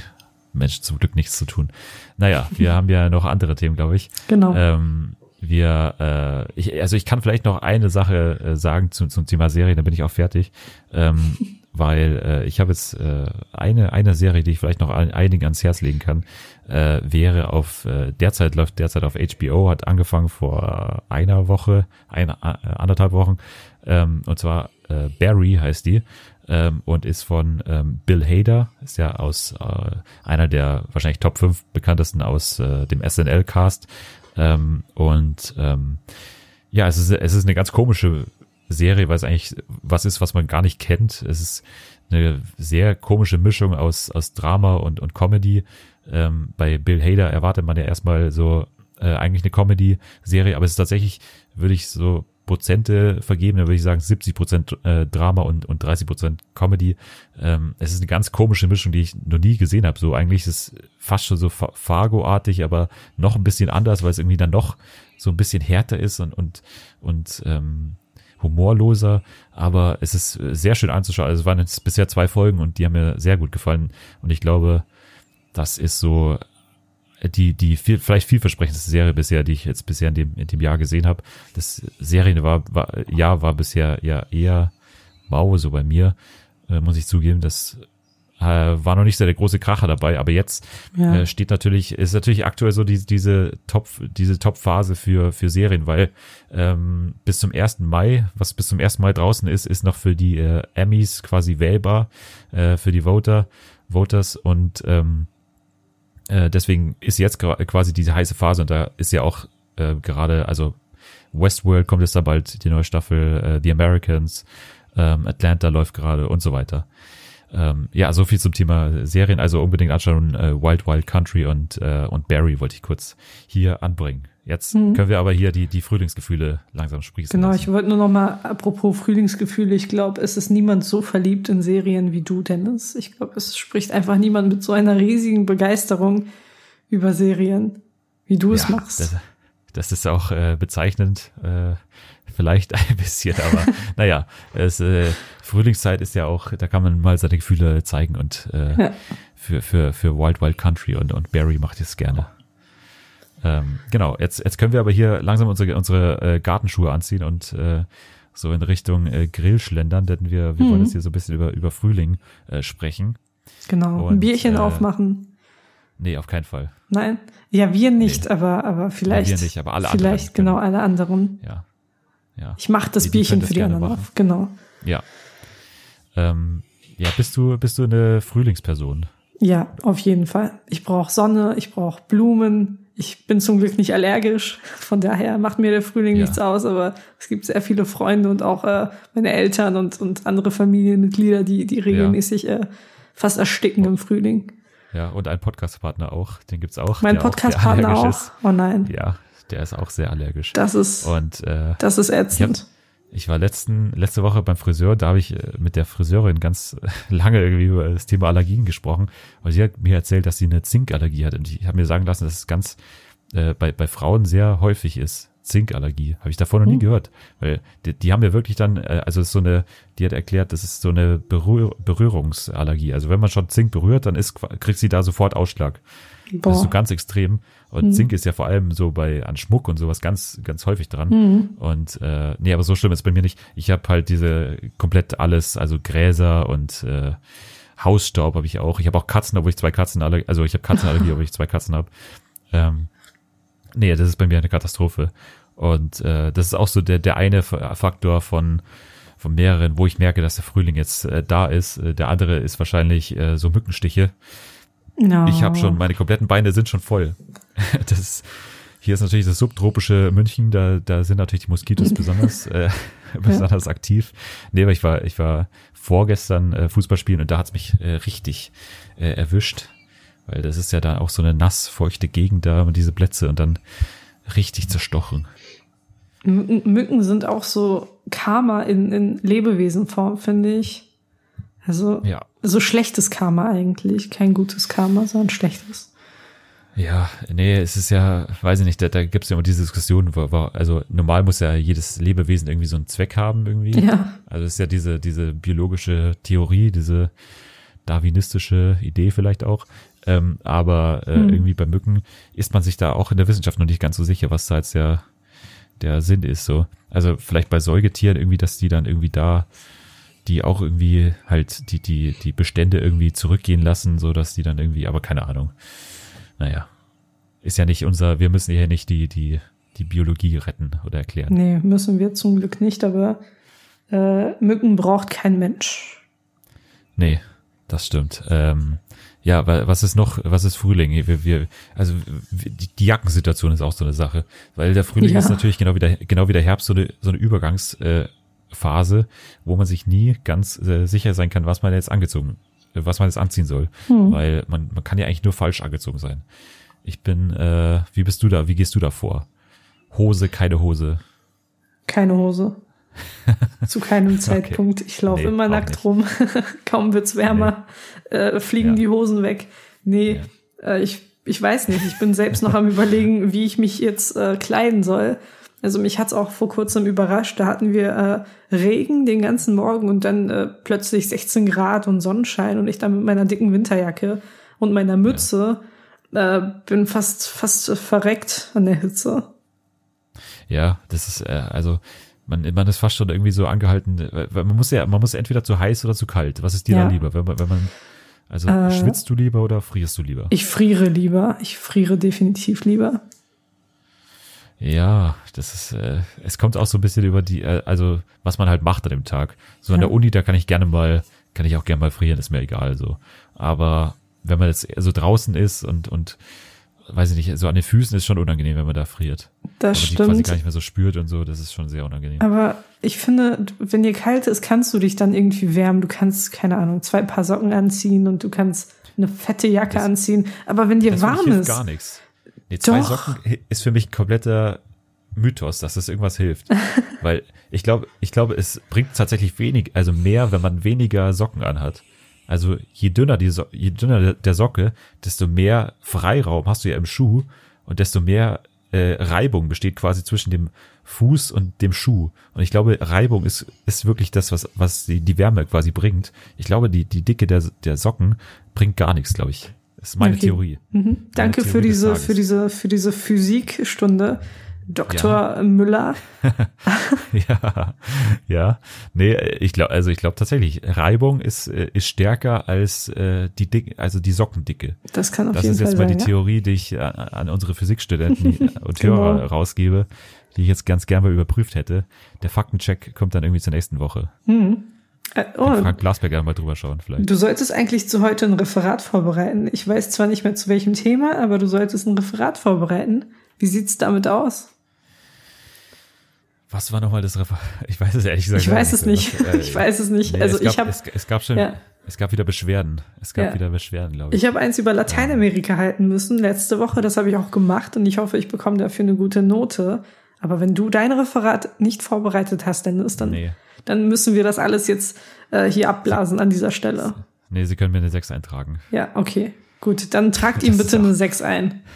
Menschen zum Glück nichts zu tun. Naja, wir (laughs) haben ja noch andere Themen, glaube ich. Genau. Ähm, wir, äh, ich, also ich kann vielleicht noch eine Sache äh, sagen zum, zum Thema Serie, dann bin ich auch fertig. Ähm, (laughs) weil äh, ich habe jetzt äh, eine, eine Serie, die ich vielleicht noch ein- einigen ans Herz legen kann, äh, wäre auf, äh, derzeit läuft derzeit auf HBO, hat angefangen vor einer Woche, eine, anderthalb Wochen, ähm, und zwar äh, Barry heißt die, ähm, und ist von ähm, Bill Hader, ist ja aus äh, einer der wahrscheinlich Top 5 bekanntesten aus äh, dem SNL-Cast. Ähm, und ähm, ja, es ist, es ist eine ganz komische Serie, weil es eigentlich was ist, was man gar nicht kennt. Es ist eine sehr komische Mischung aus, aus Drama und, und Comedy. Ähm, bei Bill Hader erwartet man ja erstmal so äh, eigentlich eine Comedy-Serie, aber es ist tatsächlich, würde ich so Prozente vergeben, dann würde ich sagen 70 Prozent äh, Drama und, und 30 Prozent Comedy. Ähm, es ist eine ganz komische Mischung, die ich noch nie gesehen habe. So eigentlich ist es fast schon so Fa- Fargo-artig, aber noch ein bisschen anders, weil es irgendwie dann noch so ein bisschen härter ist und, und, und ähm, humorloser, aber es ist sehr schön anzuschauen. Also es waren jetzt bisher zwei Folgen und die haben mir sehr gut gefallen und ich glaube, das ist so die, die viel, vielleicht vielversprechendste Serie bisher, die ich jetzt bisher in dem, in dem Jahr gesehen habe. Das Serien war, war, Jahr war bisher ja eher mau, so bei mir, äh, muss ich zugeben. Das äh, war noch nicht so der große Kracher dabei, aber jetzt Ja. äh, steht natürlich, ist natürlich aktuell so die, diese Top, diese Top-Phase für, für Serien, weil ähm, bis zum 1. Mai, was bis zum 1. Mai draußen ist, ist noch für die äh, Emmys quasi wählbar, äh, für die Voter, Voters und ähm, äh, deswegen ist jetzt quasi diese heiße Phase und da ist ja auch äh, gerade, also Westworld kommt jetzt da bald die neue Staffel, äh, The Americans, ähm, Atlanta läuft gerade und so weiter. Ähm, ja, so viel zum Thema Serien, also unbedingt anschauen, äh, Wild Wild Country und, äh, und Barry wollte ich kurz hier anbringen. Jetzt können wir aber hier die, die Frühlingsgefühle langsam sprießen Genau, lassen. ich wollte nur noch mal, apropos Frühlingsgefühle, ich glaube, es ist niemand so verliebt in Serien wie du, Dennis. Ich glaube, es spricht einfach niemand mit so einer riesigen Begeisterung über Serien, wie du es Ja, machst. Das, das ist auch äh, bezeichnend, äh, vielleicht (laughs) ein bisschen, aber (laughs) naja, es, äh, Frühlingszeit ist ja auch, da kann man mal seine Gefühle zeigen und äh, Ja. für, für, für Wild Wild Country und, und Barry macht es gerne. Ähm, genau, jetzt, jetzt können wir aber hier langsam unsere, unsere äh, Gartenschuhe anziehen und äh, so in Richtung äh, Grill schlendern, denn wir, wir wollen jetzt hier so ein bisschen über, über Frühling äh, sprechen. genau, ein und, Bierchen äh, aufmachen. Nee, auf keinen Fall. Nein? Ja, wir nicht, Nee. aber, aber vielleicht. wir nicht, aber alle anderen Vielleicht, genau, alle anderen. Ja. Ja. Ich mache das Die- die Bierchen können das für die anderen machen. auf. Genau. Ja. Ähm, ja, bist du, bist du eine Frühlingsperson? Ja, auf jeden Fall. Ich brauche Sonne, ich brauche Blumen. Ich bin zum Glück nicht allergisch. Von daher macht mir der Frühling Ja. nichts aus. Aber es gibt sehr viele Freunde und auch äh, meine Eltern und, und andere Familienmitglieder, die, die regelmäßig äh, fast ersticken im Frühling. Ja, und ein Podcastpartner auch, den gibt's auch. Mein auch Podcastpartner allergisch auch. Oh nein, Ist. Der ist auch sehr allergisch. das ist, Und äh, das ist ätzend. ich war letzten, letzte Woche beim Friseur, da habe ich äh, mit der Friseurin ganz (laughs) lange irgendwie über das Thema Allergien gesprochen. Und sie hat mir erzählt, dass sie eine Zinkallergie hat. Und ich habe mir sagen lassen, dass es ganz äh, bei, bei Frauen sehr häufig ist. Zinkallergie. Habe ich davor noch nie Hm. gehört. Weil die, die haben ja wirklich dann, äh, also ist so eine, die hat erklärt, das ist so eine Berühr Berührungsallergie. Also wenn man schon Zink berührt, dann ist, kriegt sie da sofort Ausschlag. Das ist so Boah. ganz extrem. Und Zink ist ja vor allem so bei an Schmuck und sowas ganz, ganz häufig dran. Mhm. Und äh, nee, aber so schlimm ist bei mir nicht. Ich habe halt diese komplett alles, also Gräser und äh, Hausstaub habe ich auch. Ich habe auch Katzen, obwohl ich zwei Katzen alle, also ich habe Katzenallergie, (laughs) obwohl ich zwei Katzen habe. Ähm, nee, das ist bei mir eine Katastrophe. Und äh, das ist auch so der, der eine Faktor von von mehreren, wo ich merke, dass der Frühling jetzt äh, da ist. Äh, der andere ist wahrscheinlich äh, so Mückenstiche. No. Ich habe schon, meine kompletten Beine sind schon voll. (laughs) Das hier ist natürlich das subtropische München, da, da sind natürlich die Moskitos (laughs) besonders, äh, besonders aktiv. Nee, aber ich war, ich war vorgestern äh, Fußball spielen und da hat's mich äh, richtig äh, erwischt. Weil das ist ja da auch so eine nass, feuchte Gegend da und diese Plätze und dann richtig zerstochen. M Mücken sind auch so Karma in, in Lebewesenform, finde ich. Also Ja. So schlechtes Karma eigentlich. Kein gutes Karma, sondern schlechtes. Ja, nee, es ist ja, weiß ich nicht, da, da gibt es ja immer diese Diskussion, wo, wo, also normal muss ja jedes Lebewesen irgendwie so einen Zweck haben irgendwie. Ja. Also es ist ja diese, diese biologische Theorie, diese darwinistische Idee vielleicht auch. Ähm, aber äh, Hm. irgendwie bei Mücken ist man sich da auch in der Wissenschaft noch nicht ganz so sicher, was da jetzt der, der Sinn ist. So. Also vielleicht bei Säugetieren irgendwie, dass die dann irgendwie da die auch irgendwie halt die, die, die Bestände irgendwie zurückgehen lassen, so dass die dann irgendwie, aber keine Ahnung. Naja. Ist ja nicht unser, wir müssen hier nicht die, die, die Biologie retten oder erklären. Nee, müssen wir zum Glück nicht, aber äh, Mücken braucht kein Mensch. Nee, das stimmt. Ähm, ja, wa- was ist noch, was ist Frühling? Wir, wir, also die, Jackensituation ist auch so eine Sache, weil der Frühling Ja. ist natürlich genau wie der, genau wie der Herbst so eine, so eine Übergangsphase, äh, Phase, wo man sich nie ganz äh, sicher sein kann, was man jetzt angezogen, äh, was man jetzt anziehen soll, Hm. weil man, man kann ja eigentlich nur falsch angezogen sein. Ich bin, äh, wie bist du da? Wie gehst du da vor? Hose, keine Hose. Keine Hose. (laughs) Zu keinem Zeitpunkt. Ich laufe Nee, immer nackt nicht. rum. (laughs) Kaum wird's wärmer, äh, fliegen Ja. die Hosen weg. Nee, äh, ich, ich weiß nicht. Ich bin selbst noch am (laughs) überlegen, wie ich mich jetzt äh, kleiden soll. Also mich hat's auch vor kurzem überrascht. Da hatten wir äh, Regen den ganzen Morgen und dann äh, plötzlich 16 Grad und Sonnenschein und ich dann mit meiner dicken Winterjacke und meiner Mütze äh, bin fast fast verreckt an der Hitze. Ja, das ist, äh, also, man, man ist fast schon irgendwie so angehalten, man muss ja, man muss entweder zu heiß oder zu kalt. Was ist dir Ja. da lieber? Wenn man, wenn man, also Äh, schwitzt du lieber oder frierst du lieber? Ich friere lieber. Ich friere definitiv lieber. Ja, das ist, äh, es kommt auch so ein bisschen über die, äh, also was man halt macht an dem Tag. So an Ja. der Uni, da kann ich gerne mal, kann ich auch gerne mal frieren, ist mir egal so. Aber wenn man jetzt so draußen ist und, und weiß ich nicht, so an den Füßen ist schon unangenehm, wenn man da friert. Das Aber die quasi stimmt. gar nicht mehr so spürt und so, das ist schon sehr unangenehm. Aber ich finde, wenn dir kalt ist, kannst du dich dann irgendwie wärmen. Du kannst, keine Ahnung, zwei Paar Socken anziehen und du kannst eine fette Jacke Das- anziehen. Aber wenn dir warm ist, gar nichts. Nee, zwei Doch. Socken ist für mich ein kompletter Mythos, dass das irgendwas hilft. (laughs) Weil ich glaube, ich glaube, es bringt tatsächlich wenig, also mehr, wenn man weniger Socken anhat. Also je dünner die so je dünner der- der Socke, desto mehr Freiraum hast du ja im Schuh und desto mehr äh, Reibung besteht quasi zwischen dem Fuß und dem Schuh. Und ich glaube, Reibung ist, ist wirklich das, was, was die, die Wärme quasi bringt. Ich glaube, die, die Dicke der, der Socken bringt gar nichts, glaube ich. Das ist meine Okay. Theorie. mhm. danke Theorie für diese, für diese, für diese Physikstunde, Dr. Müller. (laughs) Ja, ja. Nee, ich glaube, also ich glaube tatsächlich, Reibung ist, äh, ist stärker als äh, die Dick, also die Sockendicke. Das kann auf Das jeden ist Fall jetzt mal sein. die ja? Theorie, die ich an, an unsere Physikstudenten (laughs) und Genau. Hörer rausgebe, die ich jetzt ganz gern mal überprüft hätte. Der Faktencheck kommt dann irgendwie zur nächsten Woche. Hm. Äh, oh, Frank Glasberger mal drüber schauen vielleicht. du solltest eigentlich zu heute ein Referat vorbereiten. Ich weiß zwar nicht mehr zu welchem Thema, aber du solltest ein Referat vorbereiten. Wie sieht's damit aus? Was war nochmal das Refer (laughs) Ich weiß es ehrlich gesagt Ich weiß es nicht. Was, äh, (laughs) Ich weiß es nicht. nee, Also es gab, ich habe es, es gab schon, Ja. es gab wieder Beschwerden. Es gab Ja. wieder Beschwerden, glaube ich. Ich habe eins über Lateinamerika halten müssen letzte Woche. Das habe ich auch gemacht und ich hoffe, ich bekomme dafür eine gute Note. Aber wenn du dein Referat nicht vorbereitet hast, Dennis, dann, Nee. Dann müssen wir das alles jetzt äh, hier abblasen an dieser Stelle. Nee, Sie können mir eine 6 eintragen. Ja, okay. Gut, dann tragt ihm bitte eine 6 ein. (laughs)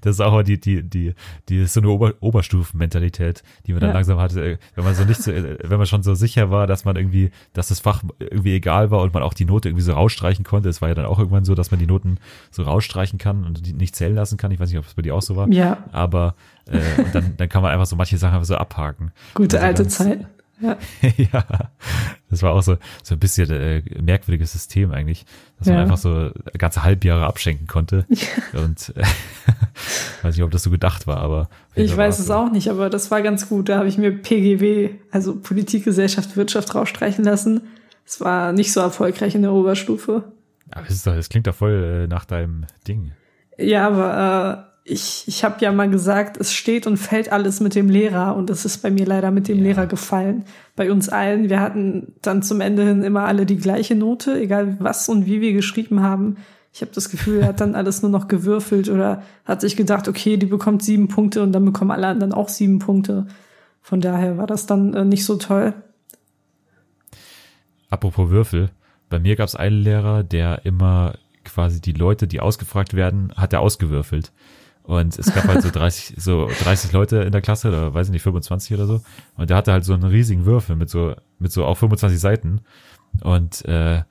Das ist auch die, die, die, die so eine Ober Oberstufenmentalität, die man dann Ja. langsam hatte, äh, wenn man so nicht so, äh, wenn man schon so sicher war, dass man irgendwie, dass das Fach irgendwie egal war und man auch die Note irgendwie so rausstreichen konnte. Es war ja dann auch irgendwann so, dass man die Noten so rausstreichen kann und die nicht zählen lassen kann. Ich weiß nicht, ob es bei dir auch so war. Ja, Aber äh, und dann, dann kann man einfach so manche Sachen einfach so abhaken. gute Also alte ganz- Zeit. Ja. (laughs) ja, Das war auch so, so ein bisschen äh, merkwürdiges System eigentlich, dass man Ja. einfach so ganze Halbjahre abschenken konnte. (laughs) Und äh, (laughs) weiß nicht, ob das so gedacht war, aber. Ich weiß es so. auch nicht, aber das war ganz gut. Da habe ich mir PGW, also Politik, Gesellschaft, Wirtschaft rausstreichen lassen. Es war nicht so erfolgreich in der Oberstufe. Aber das, ist doch, das klingt doch voll äh, nach deinem Ding. Ja, aber äh, ich, ich habe ja mal gesagt, es steht und fällt alles mit dem Lehrer und es ist bei mir leider mit dem Ja. Lehrer gefallen. Bei uns allen. Wir hatten dann zum Ende hin immer alle die gleiche Note, egal was und wie wir geschrieben haben. Ich habe das Gefühl, er hat dann alles nur noch gewürfelt oder hat sich gedacht, okay, die bekommt sieben Punkte und dann bekommen alle anderen auch sieben Punkte. Von daher war das dann äh, nicht so toll. Apropos Würfel, bei mir gab es einen Lehrer, der immer quasi die Leute, die ausgefragt werden, hat er ausgewürfelt. Und es gab halt so (laughs) 30, so 30 Leute in der Klasse, oder weiß ich nicht, 25 oder so. Und der hatte halt so einen riesigen Würfel mit so, mit so auch 25 Seiten. Und äh,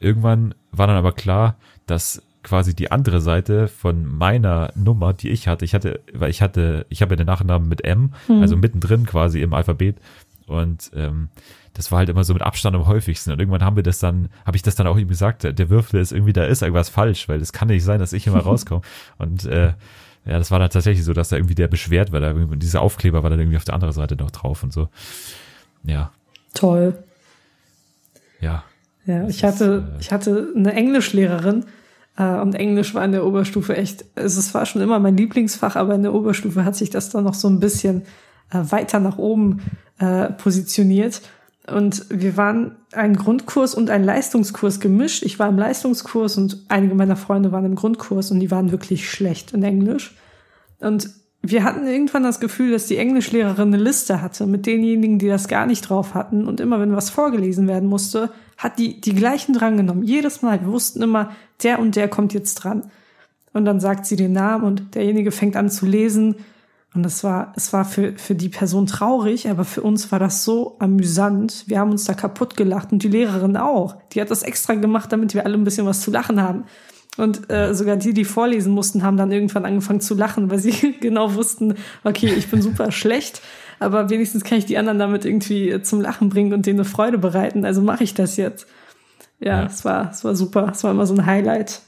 irgendwann war dann aber klar, dass quasi die andere Seite von meiner Nummer, die ich hatte, ich hatte, weil ich hatte, ich habe ja den Nachnamen mit M, also mittendrin quasi im Alphabet. Und ähm, das war halt immer so mit Abstand am häufigsten. Und irgendwann haben wir das dann, habe ich das dann auch ihm gesagt, der, der Würfel ist irgendwie, da ist irgendwas falsch, weil es kann nicht sein, dass ich immer (laughs) rauskomme. Und äh, ja, das war dann tatsächlich so, dass da irgendwie der beschwert, weil da irgendwie dieser Aufkleber war dann irgendwie auf der anderen Seite noch drauf und so. Ja, Toll. ja. Ja, ich hatte, ist, äh, ich hatte eine Englischlehrerin äh, und Englisch war in der Oberstufe echt, also es war schon immer mein Lieblingsfach, aber in der Oberstufe hat sich das dann noch so ein bisschen äh, weiter nach oben äh, positioniert. Und wir waren ein Grundkurs und ein Leistungskurs gemischt. Ich war im Leistungskurs und einige meiner Freunde waren im Grundkurs und die waren wirklich schlecht in Englisch. Und wir hatten irgendwann das Gefühl, dass die Englischlehrerin eine Liste hatte mit denjenigen, die das gar nicht drauf hatten. Und immer wenn was vorgelesen werden musste, hat die die gleichen drangenommen. Jedes Mal. Wir wussten immer, der und der kommt jetzt dran. Und dann sagt sie den Namen und derjenige fängt an zu lesen. Und das war, es war für, für die Person traurig, aber für uns war das so amüsant. Wir haben uns da kaputt gelacht und die Lehrerin auch. Die hat das extra gemacht, damit wir alle ein bisschen was zu lachen haben. Und äh, sogar die, die vorlesen mussten, haben dann irgendwann angefangen zu lachen, weil sie (laughs) genau wussten, okay, ich bin super schlecht, aber wenigstens kann ich die anderen damit irgendwie äh, zum Lachen bringen und denen eine Freude bereiten. Also mache ich das jetzt. Ja, Ja. es war, es war super. Es war immer so ein Highlight.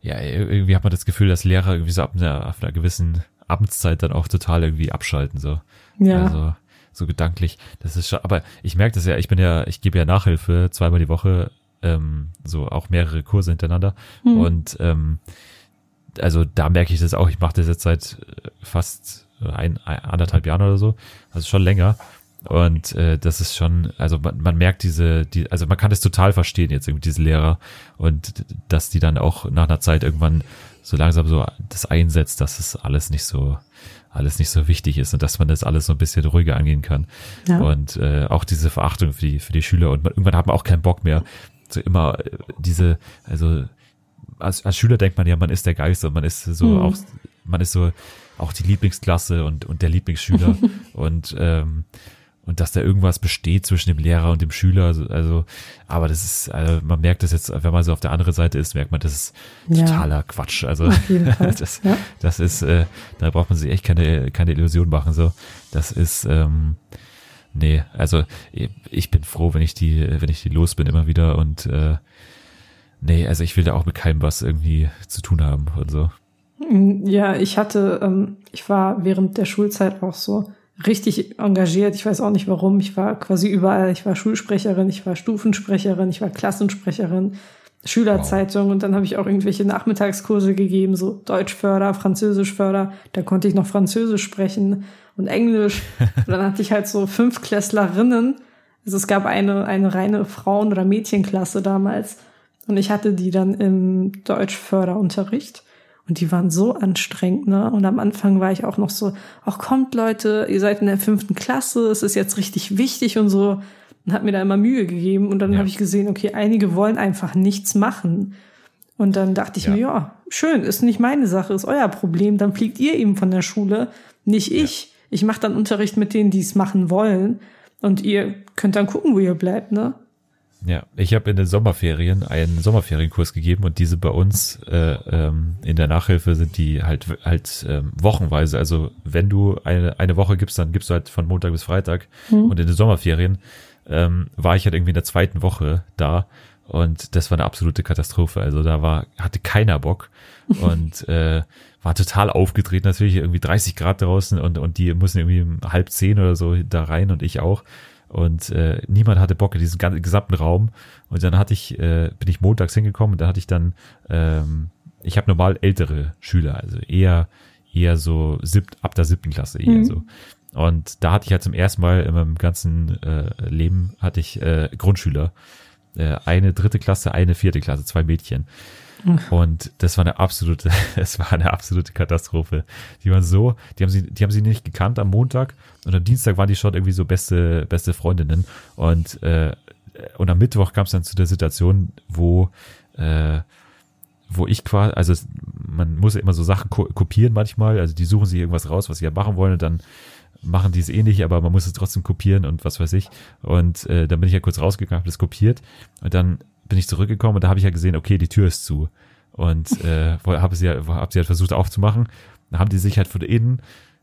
Ja, irgendwie hat man das Gefühl, dass Lehrer irgendwie so ab einer, ab einer gewissen Abendszeit dann auch total irgendwie abschalten, so. Ja. Also, so gedanklich. Das ist schon, aber ich merke das ja, ich bin ja, ich gebe ja Nachhilfe zweimal die Woche, ähm, so auch mehrere Kurse hintereinander. Hm. Und ähm, also da merke ich das auch, ich mache das jetzt seit äh, fast ein, ein, anderthalb Jahren oder so, also schon länger. Und äh, das ist schon, also man, man merkt diese, die, also man kann das total verstehen jetzt irgendwie diese Lehrer und dass die dann auch nach einer Zeit irgendwann so langsam so das einsetzt, dass es alles nicht so alles nicht so wichtig ist und dass man das alles so ein bisschen ruhiger angehen kann. Ja. Und äh, auch diese Verachtung für die für die Schüler und man, irgendwann hat man auch keinen Bock mehr so immer äh, diese also als, als Schüler denkt man ja, man ist der Geist und man ist so Mhm. auch, man ist so auch die Lieblingsklasse und, und der Lieblingsschüler (laughs) und, ähm, und dass da irgendwas besteht zwischen dem Lehrer und dem Schüler, also, aber das ist, also man merkt das jetzt, wenn man so auf der anderen Seite ist, merkt man, das ist Ja. totaler Quatsch. Also (laughs) das, Ja. das ist, äh, da braucht man sich echt keine, keine Illusion machen. So, das ist, ähm, nee, also ich bin froh, wenn ich die, wenn ich die los bin immer wieder und äh, nee, also ich will da auch mit keinem was irgendwie zu tun haben und so. Ja, ich hatte, ähm, ich war während der Schulzeit auch so richtig engagiert. Ich weiß auch nicht warum. Ich war quasi überall. Ich war Schulsprecherin, ich war Stufensprecherin, ich war Klassensprecherin, Schülerzeitung und dann habe ich auch irgendwelche Nachmittagskurse gegeben, so Deutschförder, Französischförder. Da konnte ich noch Französisch sprechen und Englisch. (laughs) Und dann hatte ich halt so fünf Klässlerinnen. Also es gab eine, eine reine Frauen- oder Mädchenklasse damals. Und ich hatte die dann im Deutschförderunterricht. Und die waren so anstrengend, ne? Und am Anfang war ich auch noch so, ach kommt Leute, ihr seid in der fünften Klasse, es ist jetzt richtig wichtig und so. Und hat mir da immer Mühe gegeben. Und dann Ja. habe ich gesehen, okay, einige wollen einfach nichts machen. Und dann dachte ich Ja. mir, ja, schön, ist nicht meine Sache, ist euer Problem. Dann fliegt ihr eben von der Schule, nicht ich. Ich mache dann Unterricht mit denen, die es machen wollen. Und ihr könnt dann gucken, wo ihr bleibt, ne? Ja, ich habe in den Sommerferien einen Sommerferienkurs gegeben und diese bei uns äh, ähm, in der Nachhilfe sind die halt halt ähm, wochenweise. Also wenn du eine eine Woche gibst, dann gibst du halt von Montag bis Freitag und in den Sommerferien ähm, war ich halt irgendwie in der zweiten Woche da und das war eine absolute Katastrophe. Also da war, hatte keiner Bock (laughs) und äh, war total aufgedreht natürlich, irgendwie 30 Grad draußen und, und die mussten irgendwie um halb zehn oder so da rein und ich auch. Und äh, niemand hatte Bock in diesem ganzen gesamten Raum. Und dann hatte ich, äh, bin ich montags hingekommen und da hatte ich dann, ähm, ich habe normal ältere Schüler, also eher, eher so siebt, ab der siebten Klasse eher Mhm. so. Und da hatte ich halt zum ersten Mal in meinem ganzen äh, Leben hatte ich äh, Grundschüler. Äh, eine dritte Klasse, eine vierte Klasse, zwei Mädchen. Und das war eine absolute, (laughs) es war eine absolute Katastrophe. Die waren so, die haben sie, die haben sie nicht gekannt am Montag und am Dienstag waren die schon irgendwie so beste, beste Freundinnen. Und, äh, und am Mittwoch kam es dann zu der Situation, wo, äh, wo ich quasi, also es, man muss ja immer so Sachen ko kopieren manchmal, also die suchen sich irgendwas raus, was sie ja machen wollen und dann machen die es eh nicht, aber man muss es trotzdem kopieren und was weiß ich. Und äh, dann bin ich ja kurz rausgegangen, habe das kopiert und dann bin ich zurückgekommen und da habe ich ja gesehen, okay, die Tür ist zu. Und äh, habe sie, ja- hab sie halt versucht aufzumachen. Da haben die sich halt von innen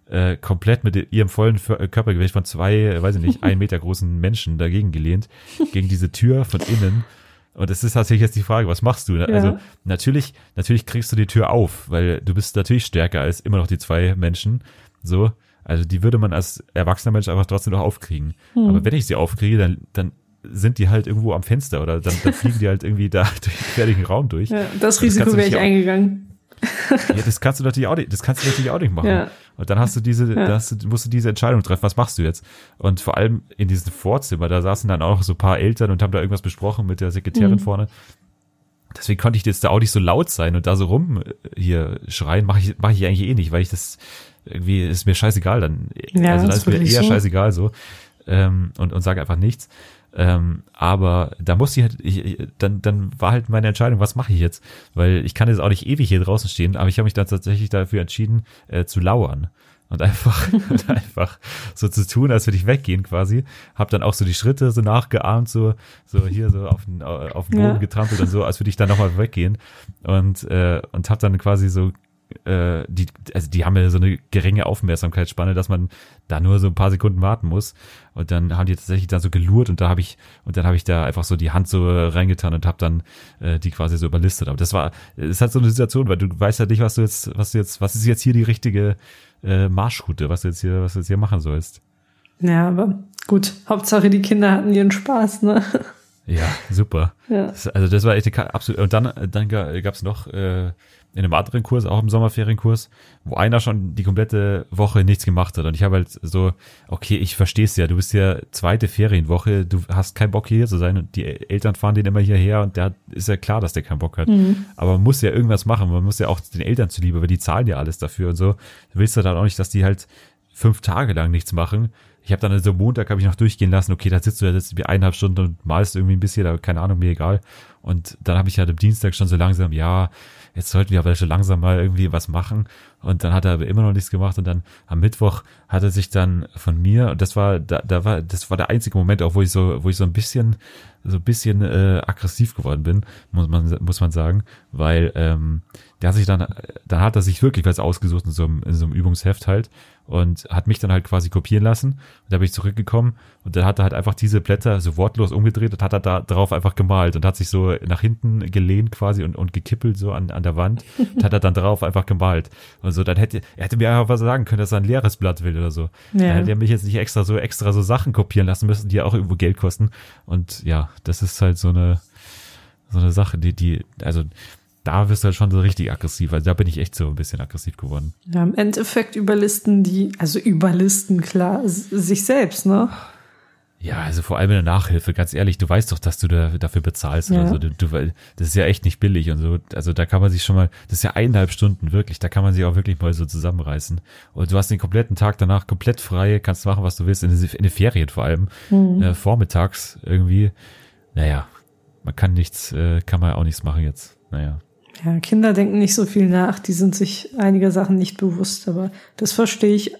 äh, komplett mit ihrem vollen Für- Körpergewicht von zwei, äh, weiß ich nicht, ein Meter großen Menschen dagegen gelehnt, gegen diese Tür von innen. Und es ist tatsächlich jetzt die Frage, was machst du? Ja. Also natürlich, natürlich kriegst du die Tür auf, weil du bist natürlich stärker als immer noch die zwei Menschen. So, also die würde man als erwachsener Mensch einfach trotzdem noch aufkriegen. Hm. Aber wenn ich sie aufkriege, dann, dann sind die halt irgendwo am Fenster oder dann, dann fliegen die halt irgendwie da (laughs) durch den fertigen Raum durch. Ja, das Risiko wäre ich eingegangen. (laughs) Ja, das kannst du natürlich auch nicht, das kannst du natürlich auch nicht machen. Ja. Und dann hast du diese, Ja. da hast du, musst du diese Entscheidung treffen, was machst du jetzt? Und vor allem in diesem Vorzimmer, da saßen dann auch so ein paar Eltern und haben da irgendwas besprochen mit der Sekretärin Mhm. vorne. Deswegen konnte ich jetzt da auch nicht so laut sein und da so rum äh, hier schreien, mache ich, mach ich eigentlich eh nicht, weil ich das irgendwie ist mir scheißegal dann. Ja, also da ist mir eher so. scheißegal so. Ähm, und, und sage einfach nichts. Ähm, aber da musste ich halt, ich, dann, dann war halt meine Entscheidung, was mache ich jetzt? Weil ich kann jetzt auch nicht ewig hier draußen stehen, aber ich habe mich dann tatsächlich dafür entschieden, äh, zu lauern. Und einfach, (laughs) und einfach so zu tun, als würde ich weggehen quasi. Hab dann auch so die Schritte so nachgeahmt, so, so hier so auf den, auf den Boden Ja. getrampelt und so, als würde ich dann nochmal weggehen. Und, äh, und hab dann quasi so äh, die, also die haben ja so eine geringe Aufmerksamkeitsspanne, dass man da nur so ein paar Sekunden warten muss. Und dann haben die tatsächlich da so gelurrt und da habe ich, und dann habe ich da einfach so die Hand so reingetan und habe dann äh, die quasi so überlistet. Aber das war, es halt so eine Situation, weil du weißt halt nicht, was du jetzt, was du jetzt, was ist jetzt hier die richtige äh, Marschroute, was du jetzt hier, was du jetzt hier machen sollst. Ja, aber gut. Hauptsache die Kinder hatten ihren Spaß, ne? Ja, super. Ja. Das, also das war echt eine absolut. Und dann, dann gab es noch äh, in einem anderen Kurs, auch im Sommerferienkurs, wo einer schon die komplette Woche nichts gemacht hat. Und ich habe halt so, okay, ich verstehe es ja, du bist ja zweite Ferienwoche, du hast keinen Bock hier zu sein und die Eltern fahren den immer hierher und der ist ja klar, dass der keinen Bock hat. Aber man muss ja irgendwas machen, man muss ja auch den Eltern zuliebe, weil die zahlen ja alles dafür und so. Du willst ja dann auch nicht, dass die halt fünf Tage lang nichts machen. Ich habe dann so Montag habe ich noch durchgehen lassen, okay, da sitzt du ja jetzt wie eineinhalb Stunden und malst irgendwie ein bisschen, aber keine Ahnung, mir egal. Und dann habe ich halt am Dienstag schon so langsam, ja, jetzt sollten wir aber schon langsam mal irgendwie was machen. Und dann hat er aber immer noch nichts gemacht. Und dann am Mittwoch hat er sich dann von mir, und das war, da, da war, das war der einzige Moment auch, wo ich so, wo ich so ein bisschen, so ein bisschen äh, aggressiv geworden bin, muss man, muss man sagen, weil ähm, der hat sich dann, dann hat er sich wirklich was ausgesucht in so einem, in so einem Übungsheft halt und hat mich dann halt quasi kopieren lassen. Und da bin ich zurückgekommen und dann hat er halt einfach diese Blätter so wortlos umgedreht und hat er da drauf einfach gemalt und hat sich so nach hinten gelehnt quasi und, und gekippelt so an, an der Wand (laughs) und hat er dann drauf einfach gemalt. Und so, dann hätte, er hätte mir einfach was sagen können, dass er ein leeres Blatt will oder so. Ja. Dann hätte er mich jetzt nicht extra so, extra so Sachen kopieren lassen müssen, die ja auch irgendwo Geld kosten. Und ja, das ist halt so eine, so eine Sache, die, die, also, da wirst du halt schon so richtig aggressiv. Also da bin ich echt so ein bisschen aggressiv geworden. Ja, im Endeffekt überlisten die, also überlisten klar, sich selbst, ne? Ja, also vor allem in der Nachhilfe, ganz ehrlich, du weißt doch, dass du da, dafür bezahlst Ja. oder so. Du, du, das ist ja echt nicht billig und so. Also da kann man sich schon mal, das ist ja eineinhalb Stunden wirklich, da kann man sich auch wirklich mal so zusammenreißen. Und du hast den kompletten Tag danach komplett frei, kannst machen, was du willst, in, in den Ferien vor allem, äh, vormittags irgendwie. Naja, man kann nichts, äh, kann man auch nichts machen jetzt. Naja. Ja, Kinder denken nicht so viel nach, die sind sich einiger Sachen nicht bewusst, aber das verstehe ich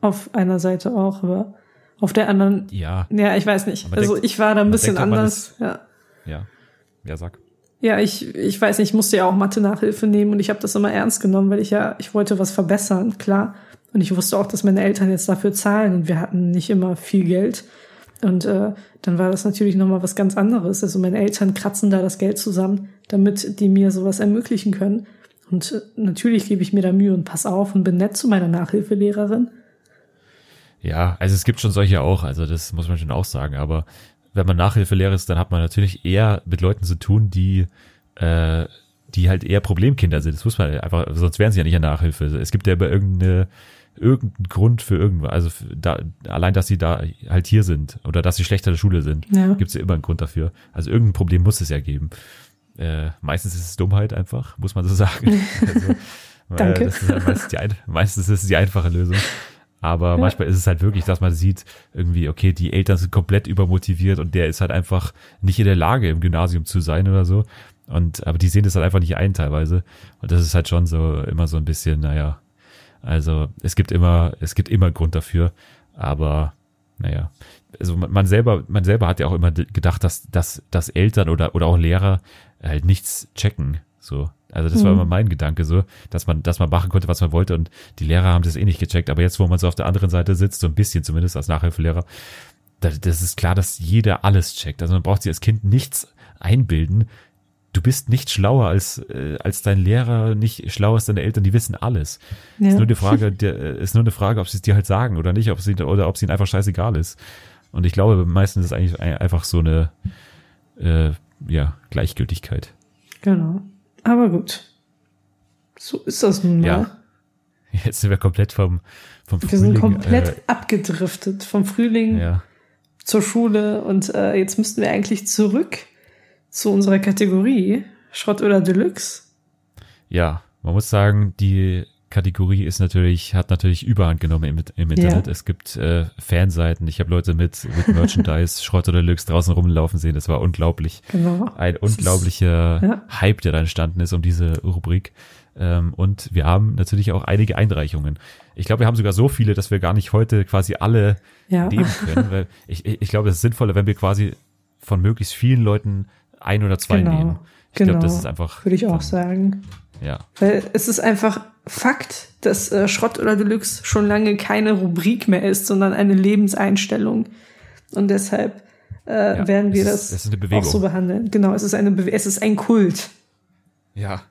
auf einer Seite auch, aber auf der anderen, Ja, ja, ich weiß nicht. Aber also denkt- ich war da ein bisschen anders. Ja. ja. Ja, sag. Ja, ich, ich weiß nicht, ich musste ja auch Mathe-Nachhilfe nehmen und ich habe das immer ernst genommen, weil ich ja, ich wollte was verbessern, klar. Und ich wusste auch, dass meine Eltern jetzt dafür zahlen und wir hatten nicht immer viel Geld. Und äh, dann war das natürlich nochmal was ganz anderes. Also meine Eltern kratzen da das Geld zusammen, damit die mir sowas ermöglichen können. Und äh, natürlich gebe ich mir da Mühe und pass auf und bin nett zu meiner Nachhilfelehrerin. Ja, also es gibt schon solche auch, also das muss man schon auch sagen, aber wenn man Nachhilfelehrer ist, dann hat man natürlich eher mit Leuten zu tun, die äh, die halt eher Problemkinder sind. Das muss man einfach, sonst wären sie ja nicht in Nachhilfe. Es gibt ja immer irgendeine irgendeinen Grund für irgendwas. Also da, allein, dass sie da halt hier sind oder dass sie schlechter in der Schule sind, Ja. gibt es ja immer einen Grund dafür. Also irgendein Problem muss es ja geben. Äh, meistens ist es Dummheit einfach, muss man so sagen. (laughs) Also, Danke. Das ist halt meistens, die meistens ist es die einfache Lösung. Aber manchmal ist es halt wirklich, dass man sieht, irgendwie, okay, die Eltern sind komplett übermotiviert und der ist halt einfach nicht in der Lage, im Gymnasium zu sein oder so. Und, aber die sehen das halt einfach nicht ein teilweise. Und das ist halt schon so, immer so ein bisschen, naja, also es gibt immer, es gibt immer Grund dafür, aber naja, also man, man selber, man selber hat ja auch immer gedacht, dass, dass, dass Eltern oder, oder auch Lehrer halt nichts checken. So. Also das war Mhm. immer mein Gedanke so, dass man, dass man machen konnte, was man wollte und die Lehrer haben das eh nicht gecheckt. Aber jetzt, wo man so auf der anderen Seite sitzt, so ein bisschen zumindest als Nachhilfelehrer, da, das ist klar, dass jeder alles checkt. Also man braucht sich als Kind nichts einbilden. Du bist nicht schlauer als, äh, als dein Lehrer, nicht schlauer als deine Eltern, die wissen alles. Ja. Ist nur die Frage, der, äh, ist nur eine Frage, ob sie es dir halt sagen oder nicht, ob sie, oder ob es ihnen einfach scheißegal ist. Und ich glaube, meistens ist es eigentlich ein- einfach so eine, äh, ja, Gleichgültigkeit. Genau. Aber gut. So ist das nun mal. Ja. Jetzt sind wir komplett vom, vom Wir sind Frühling, komplett abgedriftet vom Frühling äh, ja. zur Schule und äh, jetzt müssten wir eigentlich zurück zu unserer Kategorie Schrott oder Deluxe. Ja, man muss sagen, die Kategorie ist natürlich, hat natürlich Überhand genommen im, im Internet. Ja. Es gibt äh, Fanseiten. Ich habe Leute mit, mit Merchandise, (laughs) Schrott oder Deluxe draußen rumlaufen sehen. Das war unglaublich. Genau. Ein Das ist- unglaublicher ja. Hype, der da entstanden ist um diese Rubrik. Ähm, und wir haben natürlich auch einige Einreichungen. Ich glaube, wir haben sogar so viele, dass wir gar nicht heute quasi alle Ja. nehmen können. Weil (laughs) ich, ich glaube, es ist sinnvoller, wenn wir quasi von möglichst vielen Leuten ein oder zwei Genau. nehmen. Ich genau. glaube, das ist einfach. Würde ich auch sagen. Ja. Weil es ist einfach Fakt, dass äh, Schrott oder Deluxe schon lange keine Rubrik mehr ist, sondern eine Lebenseinstellung. Und deshalb äh, Ja, werden wir das ist- eine auch so behandeln. Genau, es ist eine Bewe es ist ein Kult. Ja.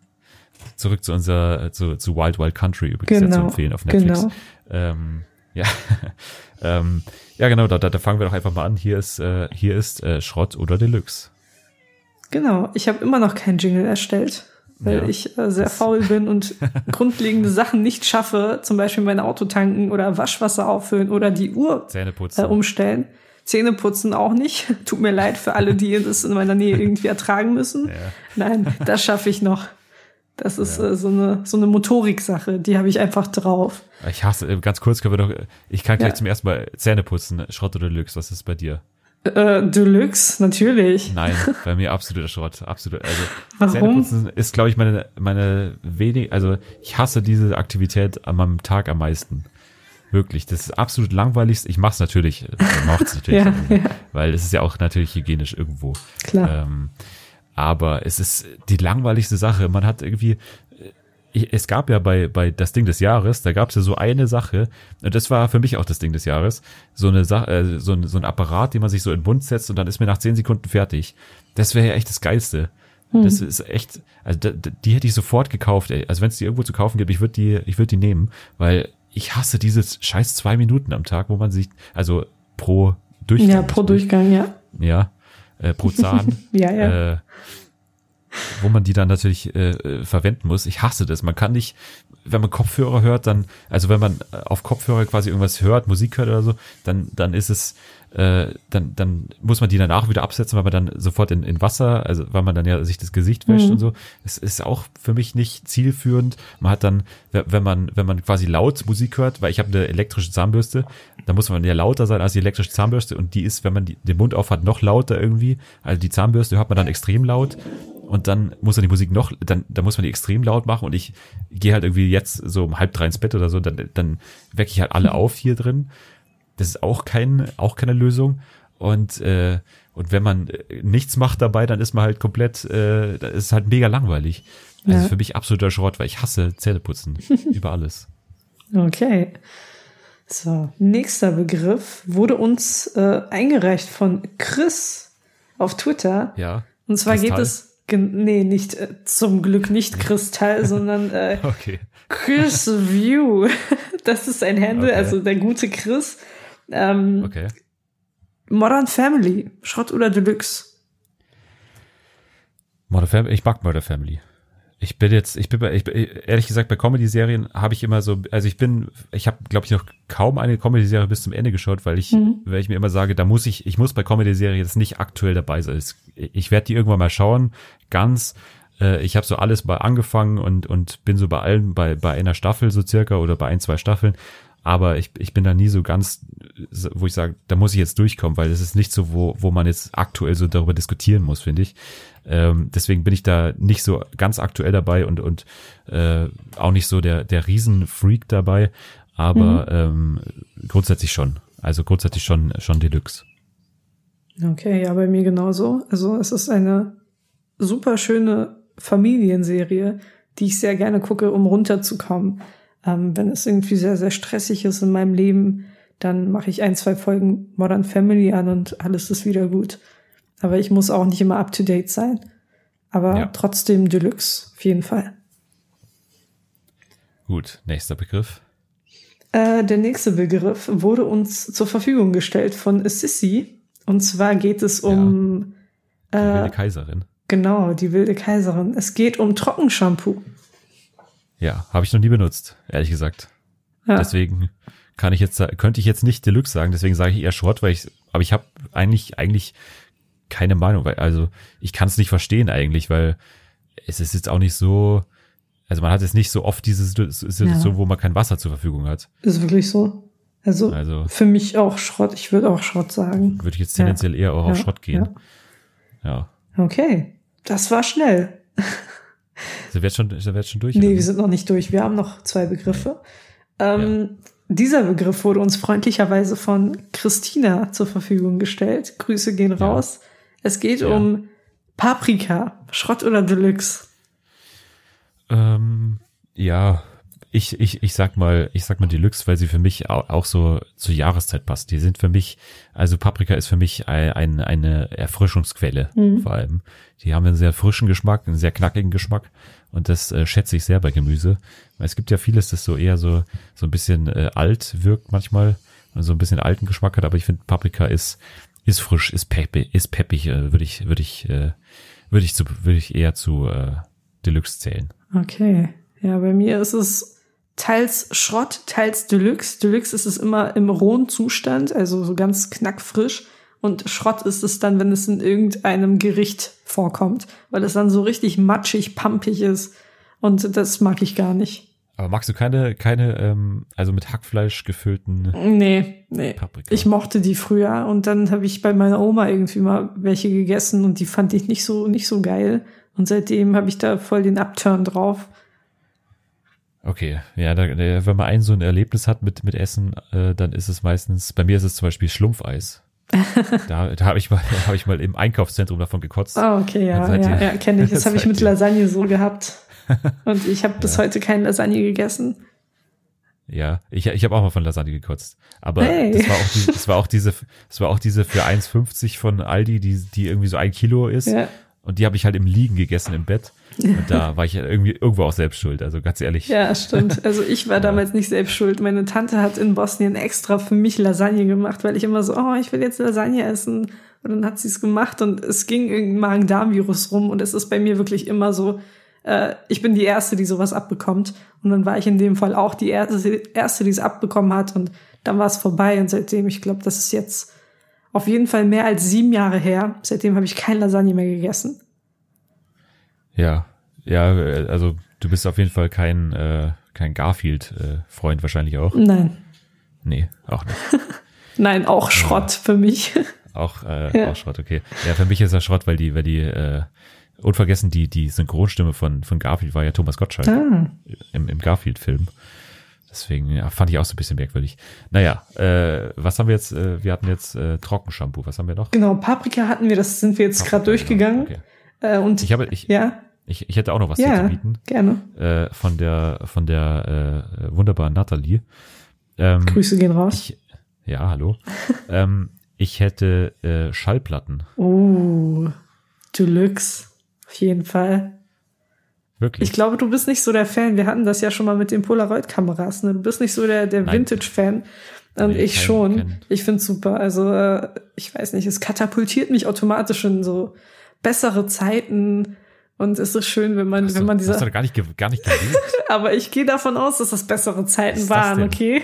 Zurück zu unserer, zu, zu Wild Wild Country übrigens ja, zu Genau, empfehlen auf Netflix. genau. Ähm, ja. (laughs) ähm, ja, genau, da, da, da fangen wir doch einfach mal an. Hier ist, äh, hier ist äh, Schrott oder Deluxe. Genau, ich habe immer noch keinen Jingle erstellt, weil Ja. ich äh, sehr faul bin und (laughs) grundlegende Sachen nicht schaffe, zum Beispiel mein Auto tanken oder Waschwasser auffüllen oder die Uhr äh, umstellen. Zähne putzen auch nicht. (laughs) Tut mir leid für alle, die das in meiner Nähe irgendwie ertragen müssen. Ja. Nein, das schaffe ich noch. Das ist äh, so eine so eine Motorik-Sache, die habe ich einfach drauf. Ich hasse, äh, ganz kurz können wir doch, ich kann gleich Ja. zum ersten Mal Zähne putzen. Schrott oder Deluxe, was ist bei dir? Äh, Deluxe, natürlich. Nein, (laughs) bei mir absoluter Schrott, absolut. Also Warum? Zähneputzen ist, glaube ich, meine meine wenig, also ich hasse diese Aktivität an meinem Tag am meisten. Wirklich, das ist absolut langweiligst. Ich mach's natürlich, ich mach's (laughs) natürlich, Ja, ja. weil es ist ja auch natürlich hygienisch irgendwo. Klar. Ähm, aber es ist die langweiligste Sache. Man hat irgendwie, äh, ich, es gab ja bei, bei das Ding des Jahres, da gab es ja so eine Sache, und das war für mich auch das Ding des Jahres, so eine Sache, äh, so, ein, so ein Apparat, den man sich so in den Mund setzt und dann ist mir nach zehn Sekunden fertig. Das wäre ja echt das Geilste. Das ist echt, also da, die hätte ich sofort gekauft. Ey. Also wenn es die irgendwo zu kaufen gibt, ich würde die, ich würde die nehmen, weil ich hasse diese scheiß zwei Minuten am Tag, wo man sich, also pro Durchgang. ja, pro Durchgang, ja. Ja, äh, pro Zahn. (laughs) Ja, ja. Äh, wo man die dann natürlich äh, verwenden muss. Ich hasse das. Man kann nicht, wenn man Kopfhörer hört, dann, also wenn man äh, auf Kopfhörer quasi irgendwas hört, Musik hört oder so, dann, dann ist es, äh, dann, dann muss man die danach wieder absetzen, weil man dann sofort in, in Wasser, also weil man dann ja sich das Gesicht wäscht Mhm. und so. Es ist auch für mich nicht zielführend. Man hat dann, wenn man, wenn man quasi laut Musik hört, weil ich habe eine elektrische Zahnbürste, da muss man ja lauter sein als die elektrische Zahnbürste und die ist, wenn man die, den Mund auf hat, noch lauter irgendwie. Also die Zahnbürste hört man dann extrem laut und dann muss man die Musik noch, dann, dann muss man die extrem laut machen und ich gehe halt irgendwie jetzt so um halb drei ins Bett oder so, dann, dann wecke ich halt alle auf hier drin. Das ist auch kein, auch keine Lösung. Und, äh, und wenn man äh, nichts macht dabei, dann ist man halt komplett, äh, das ist halt mega langweilig. Also Ja. für mich absoluter Schrott, weil ich hasse Zähneputzen (laughs) über alles. Okay. So, nächster Begriff wurde uns äh, eingereicht von Chris auf Twitter. Ja. Und zwar Kristall? geht es, nee, nicht, äh, zum Glück nicht Kristall, sondern (laughs) äh, Okay. Chris View. (laughs) Das ist ein Handle, Okay. also der gute Chris. Ähm, Okay. Modern Family, Schrott oder Deluxe? Modern Family, ich mag Modern Family. Ich bin jetzt, ich bin, bei, ich bin ehrlich gesagt bei Comedy-Serien habe ich immer so, also ich bin, ich habe, glaube ich, noch kaum eine Comedy-Serie bis zum Ende geschaut, weil ich, Mhm. weil ich mir immer sage, da muss ich, ich muss bei Comedy-Serien jetzt nicht aktuell dabei sein. Ich werde die irgendwann mal schauen, ganz. Äh, ich habe so alles mal angefangen und und bin so bei allen, bei bei einer Staffel so circa oder bei ein zwei Staffeln. Aber ich, ich bin da nie so ganz, wo ich sage, da muss ich jetzt durchkommen, weil es ist nicht so, wo, wo man jetzt aktuell so darüber diskutieren muss, finde ich. Ähm, deswegen bin ich da nicht so ganz aktuell dabei und, und äh, auch nicht so der, der Riesenfreak dabei, aber ähm, grundsätzlich schon. Also grundsätzlich schon, schon Deluxe. Okay, ja, bei mir genauso. Also es ist eine super schöne Familienserie, die ich sehr gerne gucke, um runterzukommen. Ähm, wenn es irgendwie sehr, sehr stressig ist in meinem Leben, dann mache ich ein, zwei Folgen Modern Family an und alles ist wieder gut. Aber ich muss auch nicht immer up to date sein. Aber Ja. trotzdem Deluxe, auf jeden Fall. Gut, nächster Begriff. Äh, der nächste Begriff wurde uns zur Verfügung gestellt von Sissy. Und zwar geht es um, Die äh, wilde Kaiserin. genau, die wilde Kaiserin. Es geht um Trockenshampoo. Ja, habe ich noch nie benutzt, ehrlich gesagt. Ja. Deswegen kann ich jetzt, könnte ich jetzt nicht Deluxe sagen, deswegen sage ich eher Schrott, weil ich, aber ich habe eigentlich, eigentlich keine Meinung, weil, also ich kann es nicht verstehen eigentlich, weil es ist jetzt auch nicht so, also man hat jetzt nicht so oft diese Situ- Situation, Ja. wo man kein Wasser zur Verfügung hat. Ist wirklich so. Also, Also für mich auch Schrott. Ich würde auch Schrott sagen. würde ich jetzt tendenziell eher auch auf Ja, Schrott gehen. Ja. Okay. Das war schnell. Sind wir jetzt schon, sind wir jetzt schon durch? Nee, wir sind noch nicht durch. Wir haben noch zwei Begriffe. Ähm, Dieser Begriff wurde uns freundlicherweise von Christina zur Verfügung gestellt. Grüße gehen Ja. raus. Es geht Ja. um Paprika. Schrott oder Deluxe? Ähm, ja, ich, ich, ich sag mal, ich sag mal Deluxe, weil sie für mich auch, so zur Jahreszeit passt. Die sind für mich, also Paprika ist für mich ein, ein, eine Erfrischungsquelle Mhm. vor allem. Die haben einen sehr frischen Geschmack, einen sehr knackigen Geschmack und das äh, schätze ich sehr bei Gemüse. Weil es gibt ja vieles, das so eher so, so ein bisschen äh, alt wirkt manchmal und so ein bisschen alten Geschmack hat, aber ich finde Paprika ist, ist frisch, ist peppig, ist peppig, äh, würde ich, würde ich, äh, würde ich zu, ich eher zu äh, Deluxe zählen. Okay. Ja, bei mir ist es teils Schrott, teils Deluxe. Deluxe ist es immer im rohen Zustand, also so ganz knackfrisch. Und Schrott ist es dann, wenn es in irgendeinem Gericht vorkommt, weil es dann so richtig matschig, pampig ist. Und das mag ich gar nicht. Aber magst du keine, keine, ähm, also mit Hackfleisch gefüllten Nee, nee. Paprika? Ich mochte die früher und dann habe ich bei meiner Oma irgendwie mal welche gegessen und die fand ich nicht so, nicht so geil. Und seitdem habe ich da voll den Upturn drauf. Okay, ja, da, wenn man ein so ein Erlebnis hat mit, mit Essen, äh, dann ist es meistens, bei mir ist es zum Beispiel Schlumpfeis. (laughs) da da habe ich mal, (laughs) da habe ich mal im Einkaufszentrum davon gekotzt. Ah, okay, ja, seitdem- ja, ja, kenne ich. (laughs) Das habe ich mit Lasagne so gehabt. Und ich habe bis heute keine Lasagne gegessen. Ja, ich, ich habe auch mal von Lasagne gekotzt. Aber Hey. das war auch diese, das war auch diese, das war auch diese für 1,50 von Aldi, die, die irgendwie so ein Kilo ist. Ja. Und die habe ich halt im Liegen gegessen im Bett. Und da war ich irgendwie irgendwo auch selbst schuld. Also ganz ehrlich. Ja, stimmt. Also ich war (laughs) damals nicht selbst schuld. Meine Tante hat in Bosnien extra für mich Lasagne gemacht, weil ich immer so, oh, ich will jetzt Lasagne essen. Und dann hat sie es gemacht und es ging irgendein Magen-Darm-Virus rum und es ist bei mir wirklich immer so, äh, ich bin die Erste, die sowas abbekommt. Und dann war ich in dem Fall auch die Erste, Erste die es abbekommen hat und dann war es vorbei und seitdem, ich glaube, das ist jetzt auf jeden Fall mehr als sieben Jahre her. Seitdem habe ich kein Lasagne mehr gegessen. Ja, ja, also du bist auf jeden Fall kein, äh, kein Garfield-Freund wahrscheinlich auch. Nein. Nee, auch nicht. (laughs) Nein, auch Schrott für mich. (laughs) Auch, äh, Ja. auch Schrott, okay. Ja, für mich ist das Schrott, weil die, weil die, äh, unvergessen, die, die Synchronstimme von, von Garfield war ja Thomas Gottschalk Ah. im, im Garfield-Film. Deswegen ja, fand ich auch so ein bisschen merkwürdig. Naja, äh, was haben wir jetzt? Äh, wir hatten jetzt äh, Trockenshampoo. Was haben wir noch? Genau, Paprika hatten wir, das sind wir jetzt gerade Paprika, durchgegangen. genau, Äh, und Ich habe, ich, ja, ich, ich hätte auch noch was ja, zu bieten. gerne. äh, von der von der äh, wunderbaren Natalie. Ähm, Grüße gehen raus. ich, ja, hallo. (laughs) ähm, ich hätte äh, Schallplatten. Oh, Deluxe. Auf jeden Fall. Wirklich. Ich glaube, du bist nicht so der Fan. Wir hatten das ja schon mal mit den Polaroid-Kameras. Ne? Du bist nicht so der, der. Vintage-Fan. Und Nee, ich schon. kein- Ich find's super. Also, äh, ich weiß nicht, es katapultiert mich automatisch in so bessere Zeiten. Und es ist schön, wenn man, hast wenn du, man hast du diese. gar nicht, gar nicht gewählt. (laughs) Aber ich gehe davon aus, dass das bessere Zeiten das waren, okay?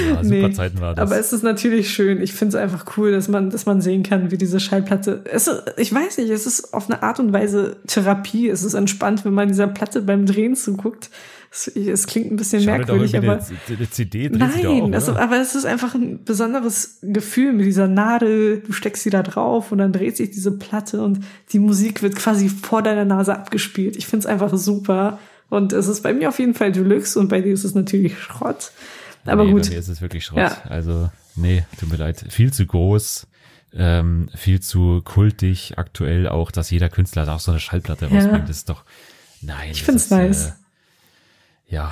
Ja, (laughs) super Nee, Zeiten war das. Aber es ist natürlich schön. Ich finde es einfach cool, dass man, dass man sehen kann, wie diese Schallplatte. Es ist, ich weiß nicht, es ist auf eine Art und Weise Therapie. Es ist entspannt, wenn man dieser Platte beim Drehen zuguckt. Es, es klingt ein bisschen Schade merkwürdig, aber. eine, eine CD auch, Nein, es, oder? aber es ist einfach ein besonderes Gefühl mit dieser Nadel. Du steckst sie da drauf und dann dreht sich diese Platte und die Musik wird quasi vor deiner Nase abgespielt. Ich finde es einfach super. Und es ist bei mir auf jeden Fall Deluxe und bei dir ist es natürlich Schrott. Aber nee, gut. Bei mir ist es wirklich Schrott. Ja. Also, nee, tut mir leid. Viel zu groß, ähm, viel zu kultig aktuell auch, dass jeder Künstler da auch so eine Schallplatte Ja. rausbringt. Das ist doch, nein. Ich das find's ist, nice. Äh, ja.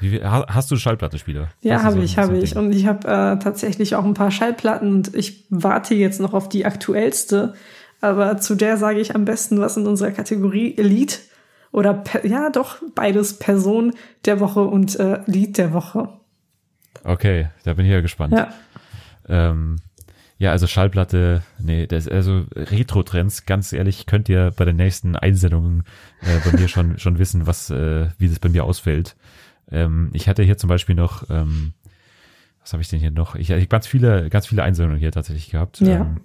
Wie, hast du Schallplattenspieler? Ja, habe so- ich, so habe ich. Und ich habe äh, tatsächlich auch ein paar Schallplatten und ich warte jetzt noch auf die aktuellste. Aber zu der sage ich am besten was in unserer Kategorie Elite oder per, ja doch beides Person der Woche und äh, Lied der Woche. Okay, da bin ich ja gespannt. Ja, Ähm, ja, also Schallplatte, nee, das also Retro-Trends, ganz ehrlich, könnt ihr bei den nächsten Einsendungen äh, bei mir schon schon wissen, was äh, wie das bei mir ausfällt. Ähm, ich hatte hier zum Beispiel noch, ähm, was habe ich denn hier noch? Ich habe ganz viele, ganz viele Einsendungen hier tatsächlich gehabt. Ja. Ähm,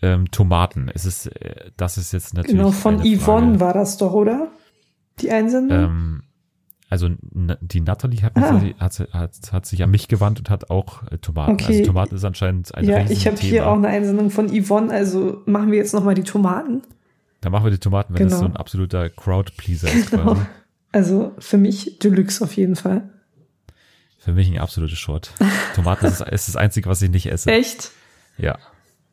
ähm, Tomaten. Es ist, äh, das ist jetzt natürlich. genau von Yvonne Frage. war das doch, oder? Die Einsendung? Also die Natalie hat, Ah. hat, hat, hat sich an mich gewandt und hat auch äh, Tomaten. Okay. Also Tomaten ist anscheinend ein ja, ich habe hier auch eine Einsendung von Yvonne, also machen wir jetzt nochmal die Tomaten. Da machen wir die Tomaten, wenn das Genau. so ein absoluter Crowd-Pleaser ist (laughs) Genau. quasi. Also für mich Deluxe auf jeden Fall. Für mich ein absoluter Short. Tomaten ist, ist das Einzige, was ich nicht esse. Echt? Ja.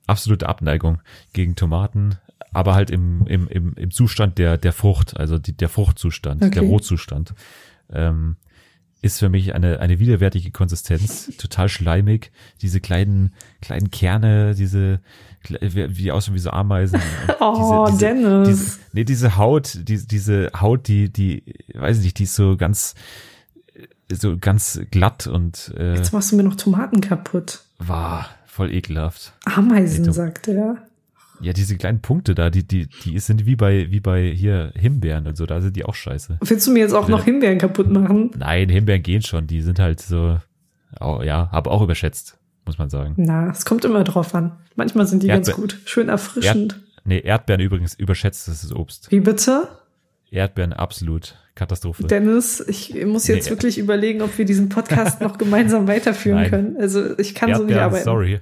Absolute Abneigung gegen Tomaten, aber halt im, im, im, im Zustand der, der Frucht, also die, der Fruchtzustand, Okay. der Rohzustand. Ähm, ist für mich eine, eine widerwärtige Konsistenz, (laughs) total schleimig, diese kleinen, kleinen Kerne, diese, wie aussehen wie so Ameisen. (laughs) Oh, Dennis. Diese, nee, diese Haut, die, diese Haut, die, die, weiß ich nicht, die ist so ganz, so ganz glatt und äh, Jetzt machst du mir noch Tomaten kaputt. war voll ekelhaft. Ameisen, Nee, sagt er. Ja, diese kleinen Punkte da, die, die, die sind wie bei, wie bei hier Himbeeren und so, da sind die auch scheiße. Willst du mir jetzt auch noch Himbeeren kaputt machen? Nein, Himbeeren gehen schon, die sind halt so, oh, ja, aber auch überschätzt, muss man sagen. Na, es kommt immer drauf an. Manchmal sind die ganz Erdbe- gut. Schön erfrischend. Nee, Erdbeeren übrigens überschätzt, das ist Obst. Wie bitte? Erdbeeren absolut Katastrophe. Dennis, ich muss jetzt Nee. wirklich überlegen, ob wir diesen Podcast (laughs) noch gemeinsam weiterführen Nein. können. Also ich kann so nicht Erdbeeren, arbeiten. sorry.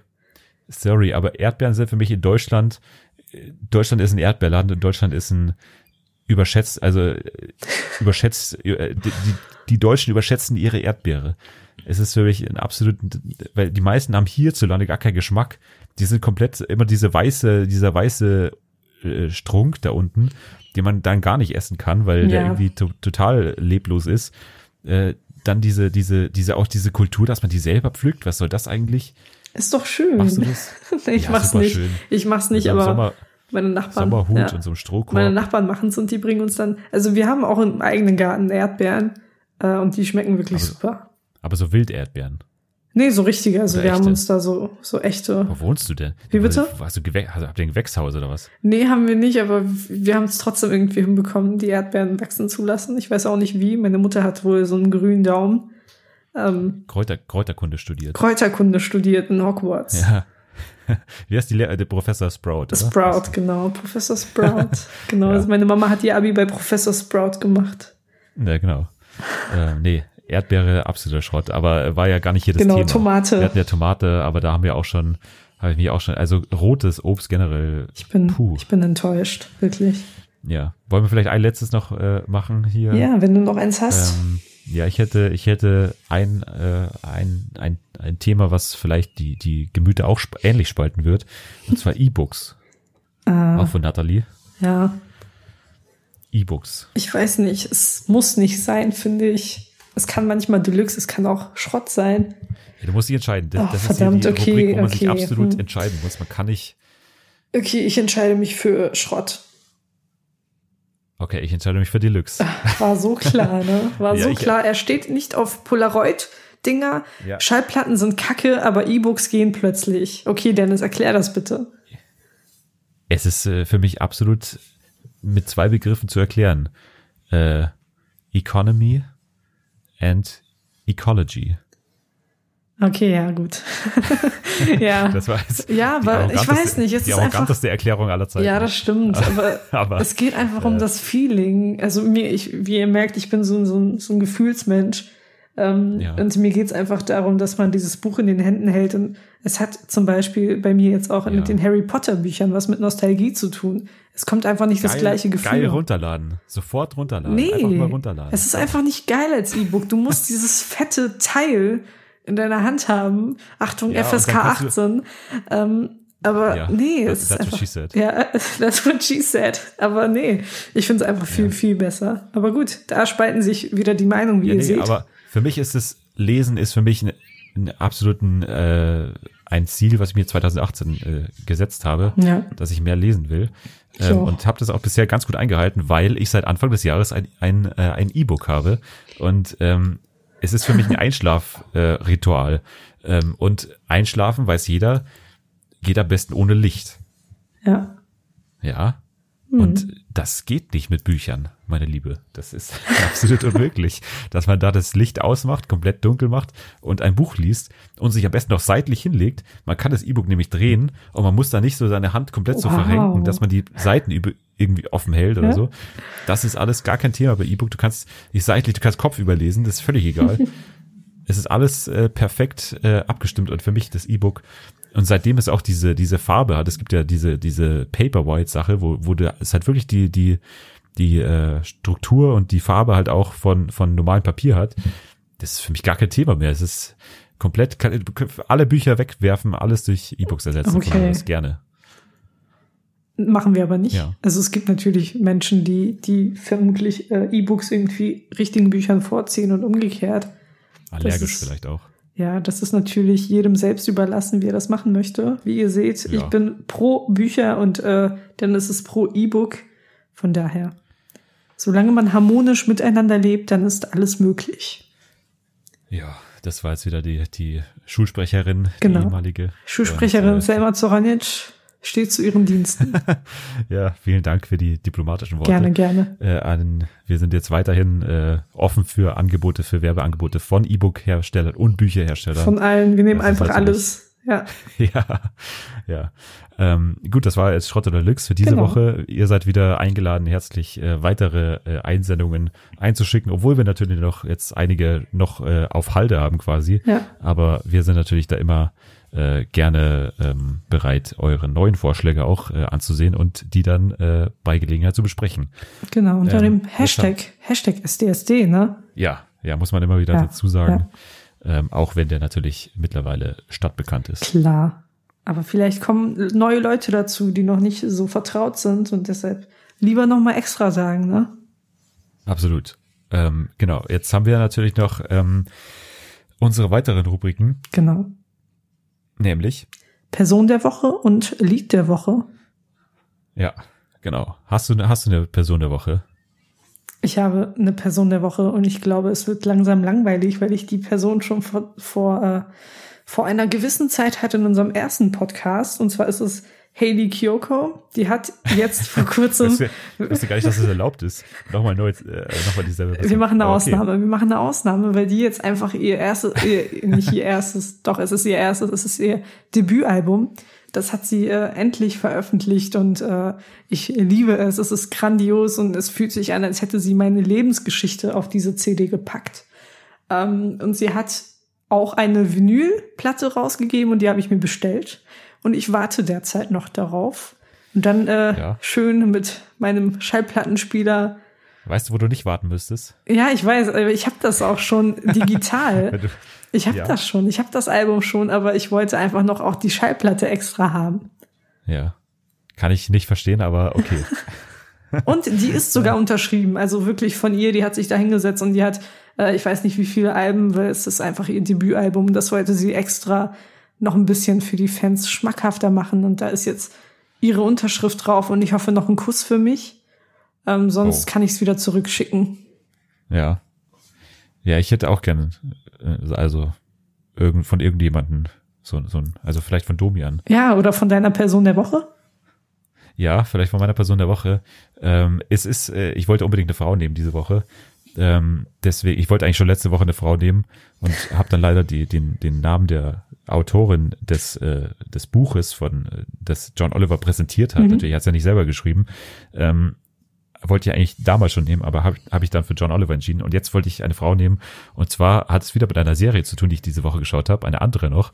Sorry, aber Erdbeeren sind für mich in Deutschland, Deutschland ist ein Erdbeerland und Deutschland ist ein überschätzt, also äh, überschätzt, äh, die, die, Deutschen überschätzen ihre Erdbeere. Es ist für mich ein absolut, weil die meisten haben hierzulande gar keinen Geschmack. Die sind komplett immer diese weiße, dieser weiße äh, Strunk da unten, den man dann gar nicht essen kann, weil der Ja. irgendwie to total leblos ist. Äh, dann diese, diese, diese, auch diese Kultur, dass man die selber pflückt. Was soll das eigentlich? Ist doch schön. Machst du das? (laughs) nee, ich Ja, mach's nicht. schön. Ich mach's nicht, aber Sommer, meine Nachbarn. Sommerhut ja. und so einem Strohkorb. Meine Nachbarn machen's und die bringen uns dann. Also wir haben auch im eigenen Garten Erdbeeren äh, und die schmecken wirklich Aber- super. aber so Wilderdbeeren. Nee, so richtige. Also Oder wir haben echte? uns da so so echte. Wo wohnst du denn? Wie bitte? Hast du Gewä also, habt ihr ein Gewächshaus oder was? Nee, haben wir nicht, aber wir haben es trotzdem irgendwie hinbekommen, die Erdbeeren wachsen zu lassen. Ich weiß auch nicht wie. Meine Mutter hat wohl so einen grünen Daumen. Ähm, Kräuter, Kräuterkunde studiert. Kräuterkunde studiert in Hogwarts. Ja. (laughs) Wie heißt die Lehrer? Der Professor Sprout, oder? Sprout, genau. Professor (laughs) Sprout. genau. Ja. Also meine Mama hat ihr Abi bei Professor Sprout gemacht. Ja, genau. äh, nee, Erdbeere, absoluter Schrott. Aber war ja gar nicht hier das Genau, Thema. Tomate. Wir hatten ja Tomate, aber da haben wir auch schon, habe ich mich auch schon, also rotes Obst generell. Ich bin, Puh. ich bin enttäuscht, wirklich. Ja. Wollen wir vielleicht ein letztes noch äh, machen hier? Ja, wenn du noch eins hast. Ähm, ja, ich hätte, ich hätte ein, äh, ein, ein, ein Thema, was vielleicht die, die Gemüter auch sp ähnlich spalten wird. Und zwar (laughs) E-Books. Ah, Auch von Nathalie. ja, E-Books. ich weiß nicht. Es muss nicht sein, finde ich. Es kann manchmal Deluxe, es kann auch Schrott sein. Ja, du musst dich entscheiden. Das, Ach, das verdammt, ist okay, Rubrik, wo man sich okay, absolut hm. entscheiden muss. Man kann nicht. Okay, ich entscheide mich für Schrott. Okay, ich entscheide mich für Deluxe. (laughs) War so klar, ne? War (laughs) Ja, so klar. Er steht nicht auf Polaroid-Dinger. Ja. Schallplatten sind kacke, aber E-Books gehen plötzlich. Okay, Dennis, erklär das bitte. Es ist äh, für mich absolut mit zwei Begriffen zu erklären. Äh, Economy and Ecology. Okay, ja, gut. (laughs) ja. Das war jetzt Ja, aber ich weiß nicht, es die ist einfach- arroganteste Erklärung aller Zeiten. Ja, das stimmt, aber, Aber, (laughs) es geht einfach um äh, das Feeling. Also mir, ich, wie ihr merkt, ich bin so, ein- so, so ein Gefühlsmensch. Ähm, Ja. Und mir geht's einfach darum, dass man dieses Buch in den Händen hält. Und es hat zum Beispiel bei mir jetzt auch Ja. mit den Harry Potter Büchern was mit Nostalgie zu tun. Es kommt einfach nicht das geil, gleiche Gefühl. Geil runterladen. Sofort runterladen. Nee, Einfach mal runterladen. es ist einfach nicht geil als E-Book. Du musst dieses fette Teil in deiner Hand haben. Achtung, Ja, FSK dann kannst du- 18. Ähm, aber Ja, nee, that- es ist that's einfach, she said. Ja, (laughs) that's what she said. Aber nee, ich finde es einfach viel, Ja. viel besser. Aber gut, da spalten sich wieder die Meinungen, wie ja, ihr nee, seht. aber für mich ist es, Lesen ist für mich ein, ein absoluten, äh, ein Ziel, was ich mir 2018 äh, gesetzt habe, Ja. dass ich mehr lesen will. Ähm, und habe das auch bisher ganz gut eingehalten, weil ich seit Anfang des Jahres ein ein äh, ein E-Book habe und ähm, es ist für mich ein (laughs) Einschlafritual. Äh, Ritual. ähm, und Einschlafen weiß jeder geht am besten ohne Licht. ja. Ja. Mhm. Und das geht nicht mit Büchern, meine Liebe. Das ist (laughs) absolut unmöglich, dass man da das Licht ausmacht, komplett dunkel macht und ein Buch liest und sich am besten noch seitlich hinlegt. Man kann das E-Book nämlich drehen und man muss da nicht so seine Hand komplett so Wow. verrenken, dass man die Seiten irgendwie offen hält oder Ja. so. Das ist alles gar kein Thema bei E-Book. Du kannst nicht seitlich, du kannst Kopf überlesen, das ist völlig egal. (laughs) es ist alles äh, perfekt äh, abgestimmt und für mich das E-Book und seitdem es auch diese diese Farbe hat, es gibt ja diese diese Paperwhite Sache, wo wo du, es halt wirklich die die die äh, Struktur und die Farbe halt auch von von normalem Papier hat. Das ist für mich gar kein Thema mehr. Es ist komplett kann, alle Bücher wegwerfen, alles durch E-Books ersetzen. Okay. Aus gerne. Machen wir aber nicht. Ja. Also es gibt natürlich Menschen, die, die vermutlich äh, E-Books irgendwie richtigen Büchern vorziehen und umgekehrt. Allergisch ist- vielleicht auch. Ja, das ist natürlich jedem selbst überlassen, wie er das machen möchte. Wie ihr seht, Ja. ich bin pro Bücher und äh, dann ist es pro E-Book. Von daher, solange man harmonisch miteinander lebt, dann ist alles möglich. Ja, das war jetzt wieder die die Schulsprecherin, Genau. die ehemalige. Schulsprecherin äh, Selma Zoranic steht zu ihren Diensten. (laughs) Ja, vielen Dank für die diplomatischen Worte. gerne, gerne. Äh, an, wir sind jetzt weiterhin äh, offen für Angebote, für Werbeangebote von E-Book-Herstellern und Bücherherstellern. Von allen, wir nehmen Das einfach halt so alles. Ja, (laughs) ja, ja. Ähm, gut, das war jetzt Schrott oder Lux für diese Genau. Woche. Ihr seid wieder eingeladen, herzlich äh, weitere äh, Einsendungen einzuschicken, obwohl wir natürlich noch jetzt einige noch äh, auf Halde haben quasi. ja. Aber wir sind natürlich da immer äh, gerne ähm, bereit, eure neuen Vorschläge auch äh, anzusehen und die dann äh, bei Gelegenheit zu besprechen. Genau, unter Ähm, dem Hashtag, Hashtag SDSD, ne? Ja, ja, muss man immer wieder Ja, dazu sagen. Ähm, auch wenn der natürlich mittlerweile stadtbekannt ist. Klar. Aber vielleicht kommen neue Leute dazu, die noch nicht so vertraut sind und deshalb lieber nochmal extra sagen, ne? Absolut. Ähm, genau, jetzt haben wir natürlich noch ähm, unsere weiteren Rubriken, Genau. nämlich, Person der Woche und Lied der Woche. ja, genau. Hast du, hast du eine Person der Woche? Ich habe eine Person der Woche und ich glaube, es wird langsam langweilig, weil ich die Person schon vor, vor, äh, vor einer gewissen Zeit hatte in unserem ersten Podcast. Und zwar ist es Hayley Kyoko. Die hat jetzt vor (laughs) kurzem. Ich wusste gar nicht, dass es erlaubt ist. Nochmal neu, äh, nochmal dieselbe Person. Wir machen eine okay. Ausnahme. Wir machen eine Ausnahme, weil die jetzt einfach ihr erstes, ihr, nicht ihr erstes, doch, es ist ihr erstes, es ist ihr Debütalbum. Das hat sie äh, endlich veröffentlicht und äh, ich liebe es. Es ist grandios und es fühlt sich an, als hätte sie meine Lebensgeschichte auf diese CD gepackt. Ähm, und sie hat auch eine Vinylplatte rausgegeben und die habe ich mir bestellt. Und ich warte derzeit noch darauf. Und dann äh, Ja. schön mit meinem Schallplattenspieler Weißt du, wo du nicht warten müsstest? ja, ich weiß, ich habe das auch schon digital. (laughs) Ich habe Ja. das schon, ich habe das Album schon, aber ich wollte einfach noch auch die Schallplatte extra haben. ja. Kann ich nicht verstehen, aber okay. (laughs) (laughs) Und die ist sogar unterschrieben, also wirklich von ihr, die hat sich da hingesetzt und die hat Äh, ich weiß nicht, wie viele Alben, weil es ist einfach ihr Debütalbum. Das wollte sie extra noch ein bisschen für die Fans schmackhafter machen. Und da ist jetzt ihre Unterschrift drauf und ich hoffe noch einen Kuss für mich. Ähm, sonst Oh. kann ich es wieder zurückschicken. Ja. Ja, ich hätte auch gerne, also irgend, von irgendjemanden so, so ein, also vielleicht von Domian. Ja, oder von deiner Person der Woche? Ja, vielleicht von meiner Person der Woche. Ähm, es ist, äh, ich wollte unbedingt eine Frau nehmen diese Woche. Ähm, deswegen, ich wollte eigentlich schon letzte Woche eine Frau nehmen und habe dann leider die, den, den Namen der Autorin des, äh, des Buches von, äh, das John Oliver präsentiert hat. Mhm. Natürlich hat es ja nicht selber geschrieben. Ähm, wollte ich eigentlich damals schon nehmen, aber habe hab ich dann für John Oliver entschieden. Und jetzt wollte ich eine Frau nehmen. Und zwar hat es wieder mit einer Serie zu tun, die ich diese Woche geschaut habe, eine andere noch.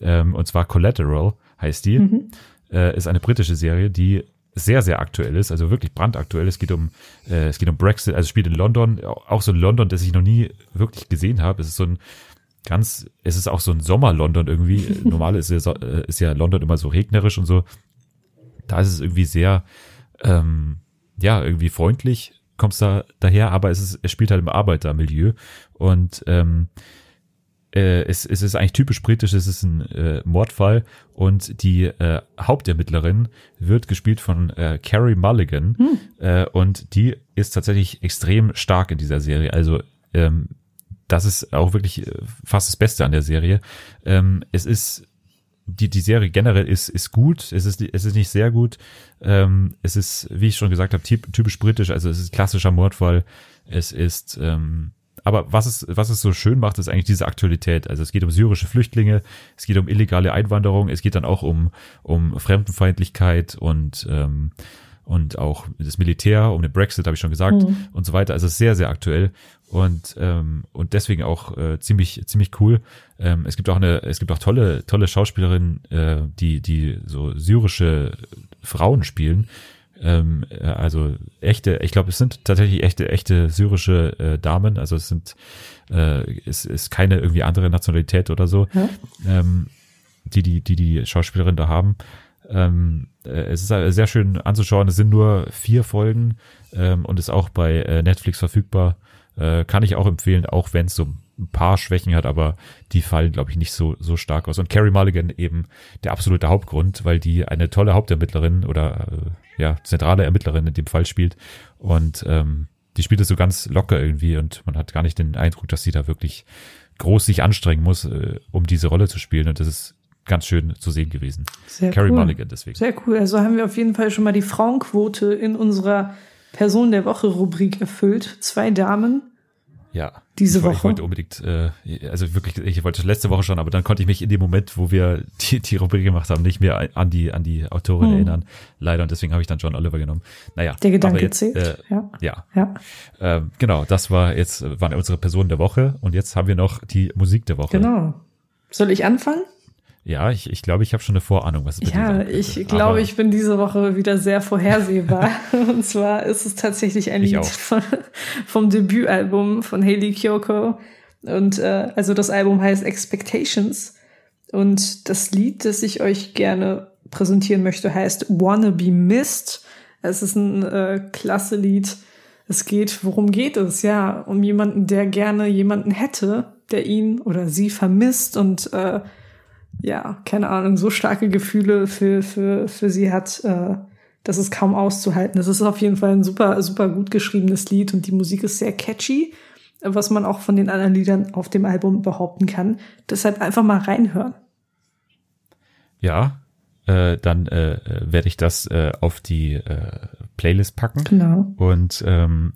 Ähm, und zwar Collateral heißt die. Mhm. Äh, ist eine britische Serie, die sehr, sehr aktuell ist, also wirklich brandaktuell. Es geht um, äh, es geht um Brexit, also spielt in London, auch so ein London, das ich noch nie wirklich gesehen habe. Es ist so ein ganz, es ist auch so ein Sommer-London irgendwie. (laughs) Normal ist ja, äh, ist ja London immer so regnerisch und so. Da ist es irgendwie sehr, ähm, ja, irgendwie freundlich, kommst da daher, aber es ist, es spielt halt im Arbeitermilieu und ähm, äh, es, es ist eigentlich typisch britisch, es ist ein äh, Mordfall und die äh, Hauptermittlerin wird gespielt von äh, Carrie Mulligan äh, und die ist tatsächlich extrem stark in dieser Serie. Also ähm, das ist auch wirklich äh, fast das Beste an der Serie. Ähm, es ist die, die Serie generell ist, ist gut, es ist, es ist nicht sehr gut. Ähm, es ist, wie ich schon gesagt habe, typ, typisch britisch, also es ist klassischer Mordfall. Es ist, ähm, aber was es, was es so schön macht, ist eigentlich diese Aktualität. Also es geht um syrische Flüchtlinge, es geht um illegale Einwanderung, es geht dann auch um, um Fremdenfeindlichkeit und, ähm, und auch das Militär, um den Brexit, habe ich schon gesagt, Mhm. und so weiter. Also sehr, sehr aktuell und, ähm, und deswegen auch äh, ziemlich, ziemlich cool. Ähm, es gibt auch eine, es gibt auch tolle, tolle Schauspielerinnen, äh, die, die so syrische Frauen spielen. Ähm, äh, also echte, ich glaube, es sind tatsächlich echte, echte syrische äh, Damen. Also es sind, äh, es ist keine irgendwie andere Nationalität oder so, Ja. ähm, die, die, die die Schauspielerin da haben. Ähm, äh, es ist äh, sehr schön anzuschauen. Es sind nur vier Folgen ähm, und ist auch bei äh, Netflix verfügbar. Äh, kann ich auch empfehlen, auch wenn es so ein paar Schwächen hat, aber die fallen, glaube ich, nicht so, so stark aus. Und Carrie Mulligan eben der absolute Hauptgrund, weil die eine tolle Hauptermittlerin oder äh, ja, zentrale Ermittlerin in dem Fall spielt. Und ähm, die spielt es so ganz locker irgendwie und man hat gar nicht den Eindruck, dass sie da wirklich groß sich anstrengen muss, äh, um diese Rolle zu spielen. Und das ist ganz schön zu sehen gewesen. Sehr Carrie cool. Mulligan deswegen. Sehr cool. Also haben wir auf jeden Fall schon mal die Frauenquote in unserer Person der Woche Rubrik erfüllt. Zwei Damen. Ja. Diese ich, woll- Ich Woche? wollte unbedingt, äh, also wirklich, ich wollte letzte Woche schon, aber dann konnte ich mich in dem Moment, wo wir die, die Rubrik gemacht haben, nicht mehr an die, an die Autorin Hm. erinnern. Leider. Und deswegen habe ich dann John Oliver genommen. Naja. Der Gedanke jetzt, zählt. Äh, ja. ja, Ja. ähm, genau, das war jetzt, äh, waren unsere Personen der Woche und jetzt haben wir noch die Musik der Woche. Genau. Soll ich anfangen? Ja, ich, ich glaube, ich habe schon eine Vorahnung, was es Ja, ich glaube, ich bin diese Woche wieder sehr vorhersehbar. (laughs) Und zwar ist es tatsächlich ein Ich Lied von, vom Debütalbum von Hayley Kyoko. Und äh, also das Album heißt Expectations. Und das Lied, das ich euch gerne präsentieren möchte, heißt Wanna Be Missed. Es ist ein äh, klasse Lied. Es geht, worum geht es? Ja, um jemanden, der gerne jemanden hätte, der ihn oder sie vermisst und äh, ja, keine Ahnung, so starke Gefühle für, für, für sie hat, äh, das ist kaum auszuhalten. Es ist auf jeden Fall ein super, super gut geschriebenes Lied und die Musik ist sehr catchy, was man auch von den anderen Liedern auf dem Album behaupten kann. Deshalb einfach mal reinhören. Ja, äh, dann äh, äh, werde ich das äh, auf die äh, Playlist packen. Genau. Und ähm,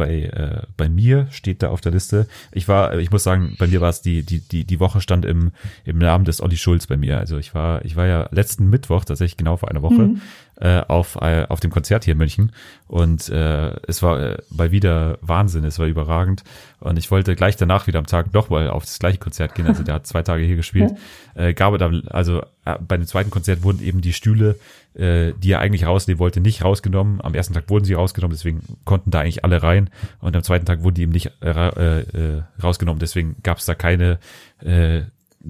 bei äh, bei mir steht da auf der Liste. Ich war, ich muss sagen, bei mir war es die die die die Woche stand im im Namen des Olli Schulz bei mir. Also ich war ich war ja letzten Mittwoch tatsächlich genau vor einer Woche Mhm. Äh, auf äh, auf dem Konzert hier in München und äh, es war äh, mal wieder Wahnsinn. Es war überragend und ich wollte gleich danach wieder am Tag nochmal auf das gleiche Konzert gehen. Also der hat zwei Tage hier gespielt. (laughs) Äh, gab dann also äh, bei dem zweiten Konzert wurden eben die Stühle äh, die er eigentlich rausnehmen wollte, nicht rausgenommen. Am ersten Tag wurden sie rausgenommen, deswegen konnten da eigentlich alle rein. Und am zweiten Tag wurden die eben nicht äh, äh, äh, rausgenommen, deswegen gab es da keine äh,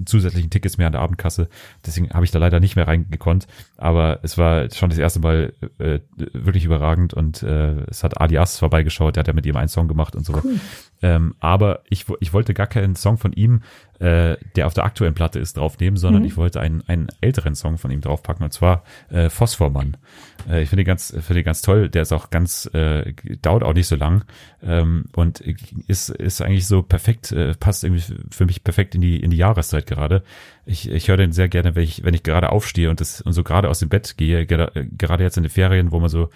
zusätzlichen Tickets mehr an der Abendkasse. Deswegen habe ich da leider nicht mehr reingekonnt. Aber es war schon das erste Mal äh, wirklich überragend und äh, es hat Alias vorbeigeschaut, der hat ja mit ihm einen Song gemacht und so. Ähm, aber ich, ich wollte gar keinen Song von ihm, äh, der auf der aktuellen Platte ist, draufnehmen, sondern Mhm. ich wollte einen, einen älteren Song von ihm draufpacken, und zwar äh, Phosphormann. Äh, ich finde ihn ganz, finde ihn ganz toll. Der ist auch ganz, äh, dauert auch nicht so lang ähm, und ist, ist eigentlich so perfekt, äh, passt irgendwie für mich perfekt in die, in die Jahreszeit gerade. Ich, ich höre den sehr gerne, wenn ich, wenn ich gerade aufstehe und das und so gerade aus dem Bett gehe, äh, gerade jetzt in den Ferien, wo man so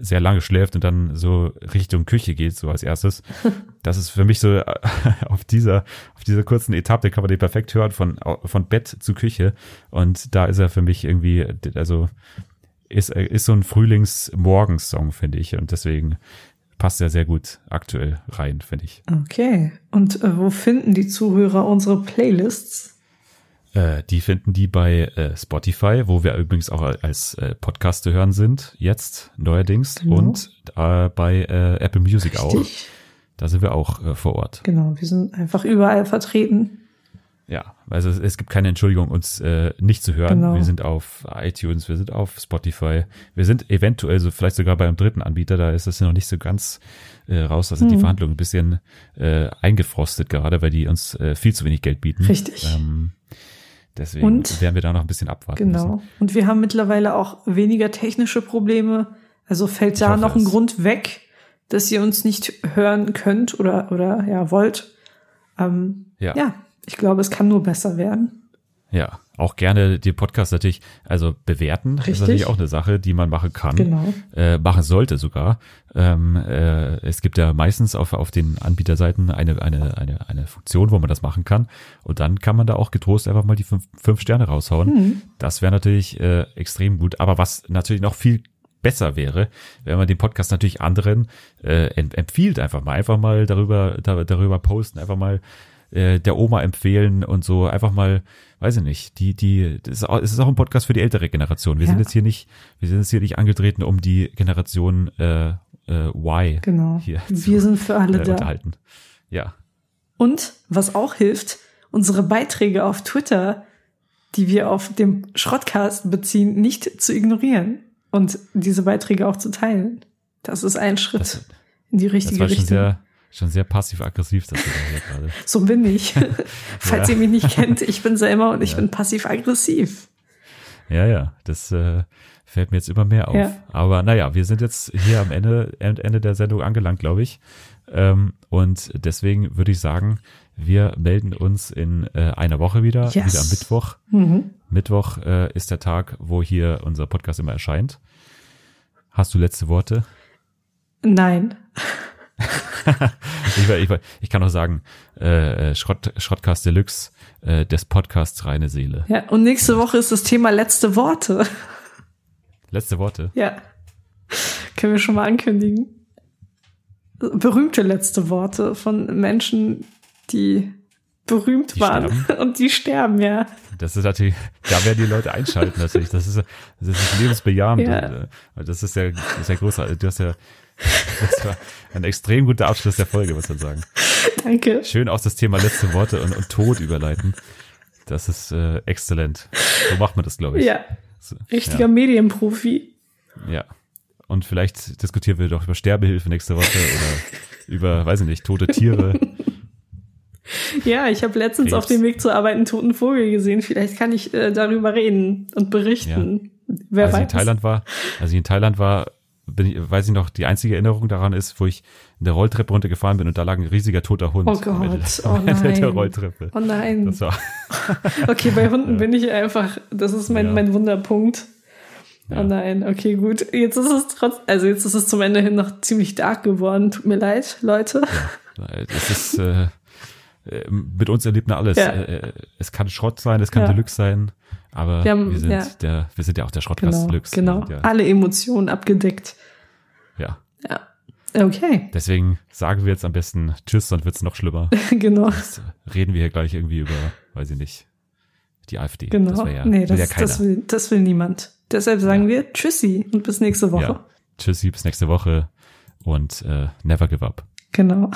sehr lange schläft und dann so Richtung Küche geht, so als erstes. (laughs) Das ist für mich so (laughs) auf dieser, auf dieser kurzen Etappe kann man den perfekt hören von, von Bett zu Küche. Und da ist er für mich irgendwie, also ist, ist so ein Frühlings-Morgens-Song, finde ich. Und deswegen passt er sehr gut aktuell rein, finde ich. Okay. Und äh, wo finden die Zuhörer unsere Playlists? Äh, die finden die bei äh, Spotify, wo wir übrigens auch als äh, Podcast zu hören sind, jetzt neuerdings. Genau. Und bei äh, Apple Music auch. Richtig. Da sind wir auch äh, vor Ort. Genau, wir sind einfach überall vertreten. Ja, also es, es gibt keine Entschuldigung, uns nicht zu hören. Genau. Wir sind auf iTunes, wir sind auf Spotify, wir sind eventuell so vielleicht sogar beim dritten Anbieter, da ist das ja noch nicht so ganz raus. Da sind die Mhm. Verhandlungen ein bisschen eingefrostet gerade, weil die uns viel zu wenig Geld bieten. Richtig. Ähm, deswegen Und- werden wir da noch ein bisschen abwarten Genau. müssen. Und wir haben mittlerweile auch weniger technische Probleme. Also fällt Ich da noch ein es. Grund weg, dass ihr uns nicht hören könnt oder, oder ja, wollt. Ähm, Ja. ja, ich glaube, es kann nur besser werden. Ja, auch gerne die Podcast natürlich, also bewerten ist Richtig. natürlich auch eine Sache, die man machen kann. Genau. äh, machen sollte sogar. Ähm, äh, es gibt ja meistens auf, auf den Anbieterseiten eine, eine, eine, eine Funktion, wo man das machen kann. Und dann kann man da auch getrost einfach mal die fünf, fünf Sterne raushauen. Hm. Das wäre natürlich äh, extrem gut. Aber was natürlich noch viel besser wäre, wenn man den Podcast natürlich anderen äh, em- empfiehlt einfach mal. Einfach mal darüber, da, darüber posten, einfach mal äh, der Oma empfehlen und so einfach mal, weiß ich nicht, die, die, das ist auch, es ist auch ein Podcast für die ältere Generation. Wir Ja. sind jetzt hier nicht, wir sind jetzt hier nicht angetreten, um die Generation äh, äh, Y Genau. hier Wir zu, sind für alle äh, da. unterhalten. Ja, Und was auch hilft, unsere Beiträge auf Twitter, die wir auf dem Schrottcast beziehen, nicht zu ignorieren und diese Beiträge auch zu teilen. Das ist ein Schritt das, in die richtige Richtung. Schon sehr passiv-aggressiv, das da hier gerade. (laughs) So bin ich. (laughs) (laughs) Falls Ja. ihr mich nicht kennt, ich bin Selma und ich Ja. bin passiv-aggressiv. Ja, ja, das äh, fällt mir jetzt immer mehr auf. Ja. Aber naja, wir sind jetzt hier am Ende, End- Ende der Sendung angelangt, glaube ich. Ähm, und deswegen würde ich sagen, wir melden uns in äh, einer Woche wieder, Yes. wieder am Mittwoch. Mhm. Mittwoch äh, ist der Tag, wo hier unser Podcast immer erscheint. Hast du letzte Worte? Nein. (laughs) Ich, ich, ich kann auch sagen, äh, äh, Schrott, Schrottcast Deluxe äh, des Podcasts Reine Seele. Ja, und nächste Woche ist das Thema letzte Worte. Letzte Worte. Ja. Können wir schon mal ankündigen. Berühmte letzte Worte von Menschen, die berühmt Die waren sterben? (laughs) und die sterben, ja. Das ist natürlich, da werden die Leute einschalten natürlich. Das ist, das ist lebensbejahend. Ja. Und, Das ist ja, das ist ja großartig. Du hast ja, das war ein extrem guter Abschluss der Folge, muss man sagen. Danke. Schön aus das Thema letzte Worte und, und Tod überleiten. Das ist äh, exzellent. So macht man das, glaube ich. Ja, richtiger Medienprofi. Ja, ja. Und vielleicht diskutieren wir doch über Sterbehilfe nächste Woche oder über, weiß ich nicht, tote Tiere. Ja, ich habe letztens Krebs. auf dem Weg zur Arbeit einen toten Vogel gesehen. Vielleicht kann ich äh, darüber reden und berichten. Wer als ich in weiß. Thailand war, als ich in Thailand war, bin ich, weiß ich noch, die einzige Erinnerung daran ist, wo ich in der Rolltreppe runtergefahren bin und da lag ein riesiger toter Hund. Oh am Ende, Gott, am oh Ende der nein. Rolltreppe. Oh nein. Das (laughs) Okay, bei Hunden (laughs) bin ich einfach, das ist mein, Ja. mein Wunderpunkt. Ja. Oh nein, okay, gut. Jetzt ist es trotz, also jetzt ist es zum Ende hin noch ziemlich dark geworden. Tut mir leid, Leute. es ist, äh, äh, mit uns erlebt man alles. Ja. Äh, es kann Schrott sein, es kann Ja. Deluxe sein, aber Wir wir, haben- sind ja. der, wir sind ja auch der Schrottkast Genau, Deluxe. genau. Wir sind Ja, Alle Emotionen abgedeckt. Ja. Ja. Okay, Deswegen sagen wir jetzt am besten Tschüss, sonst wird's noch schlimmer. (laughs) genau. Jetzt reden wir hier gleich irgendwie über, weiß ich nicht, die AfD. Genau. Das ja, nee, das, ja das, will, das will niemand. Deshalb sagen Ja. wir Tschüssi und bis nächste Woche. Ja. Tschüssi, bis nächste Woche und äh, never give up. Genau.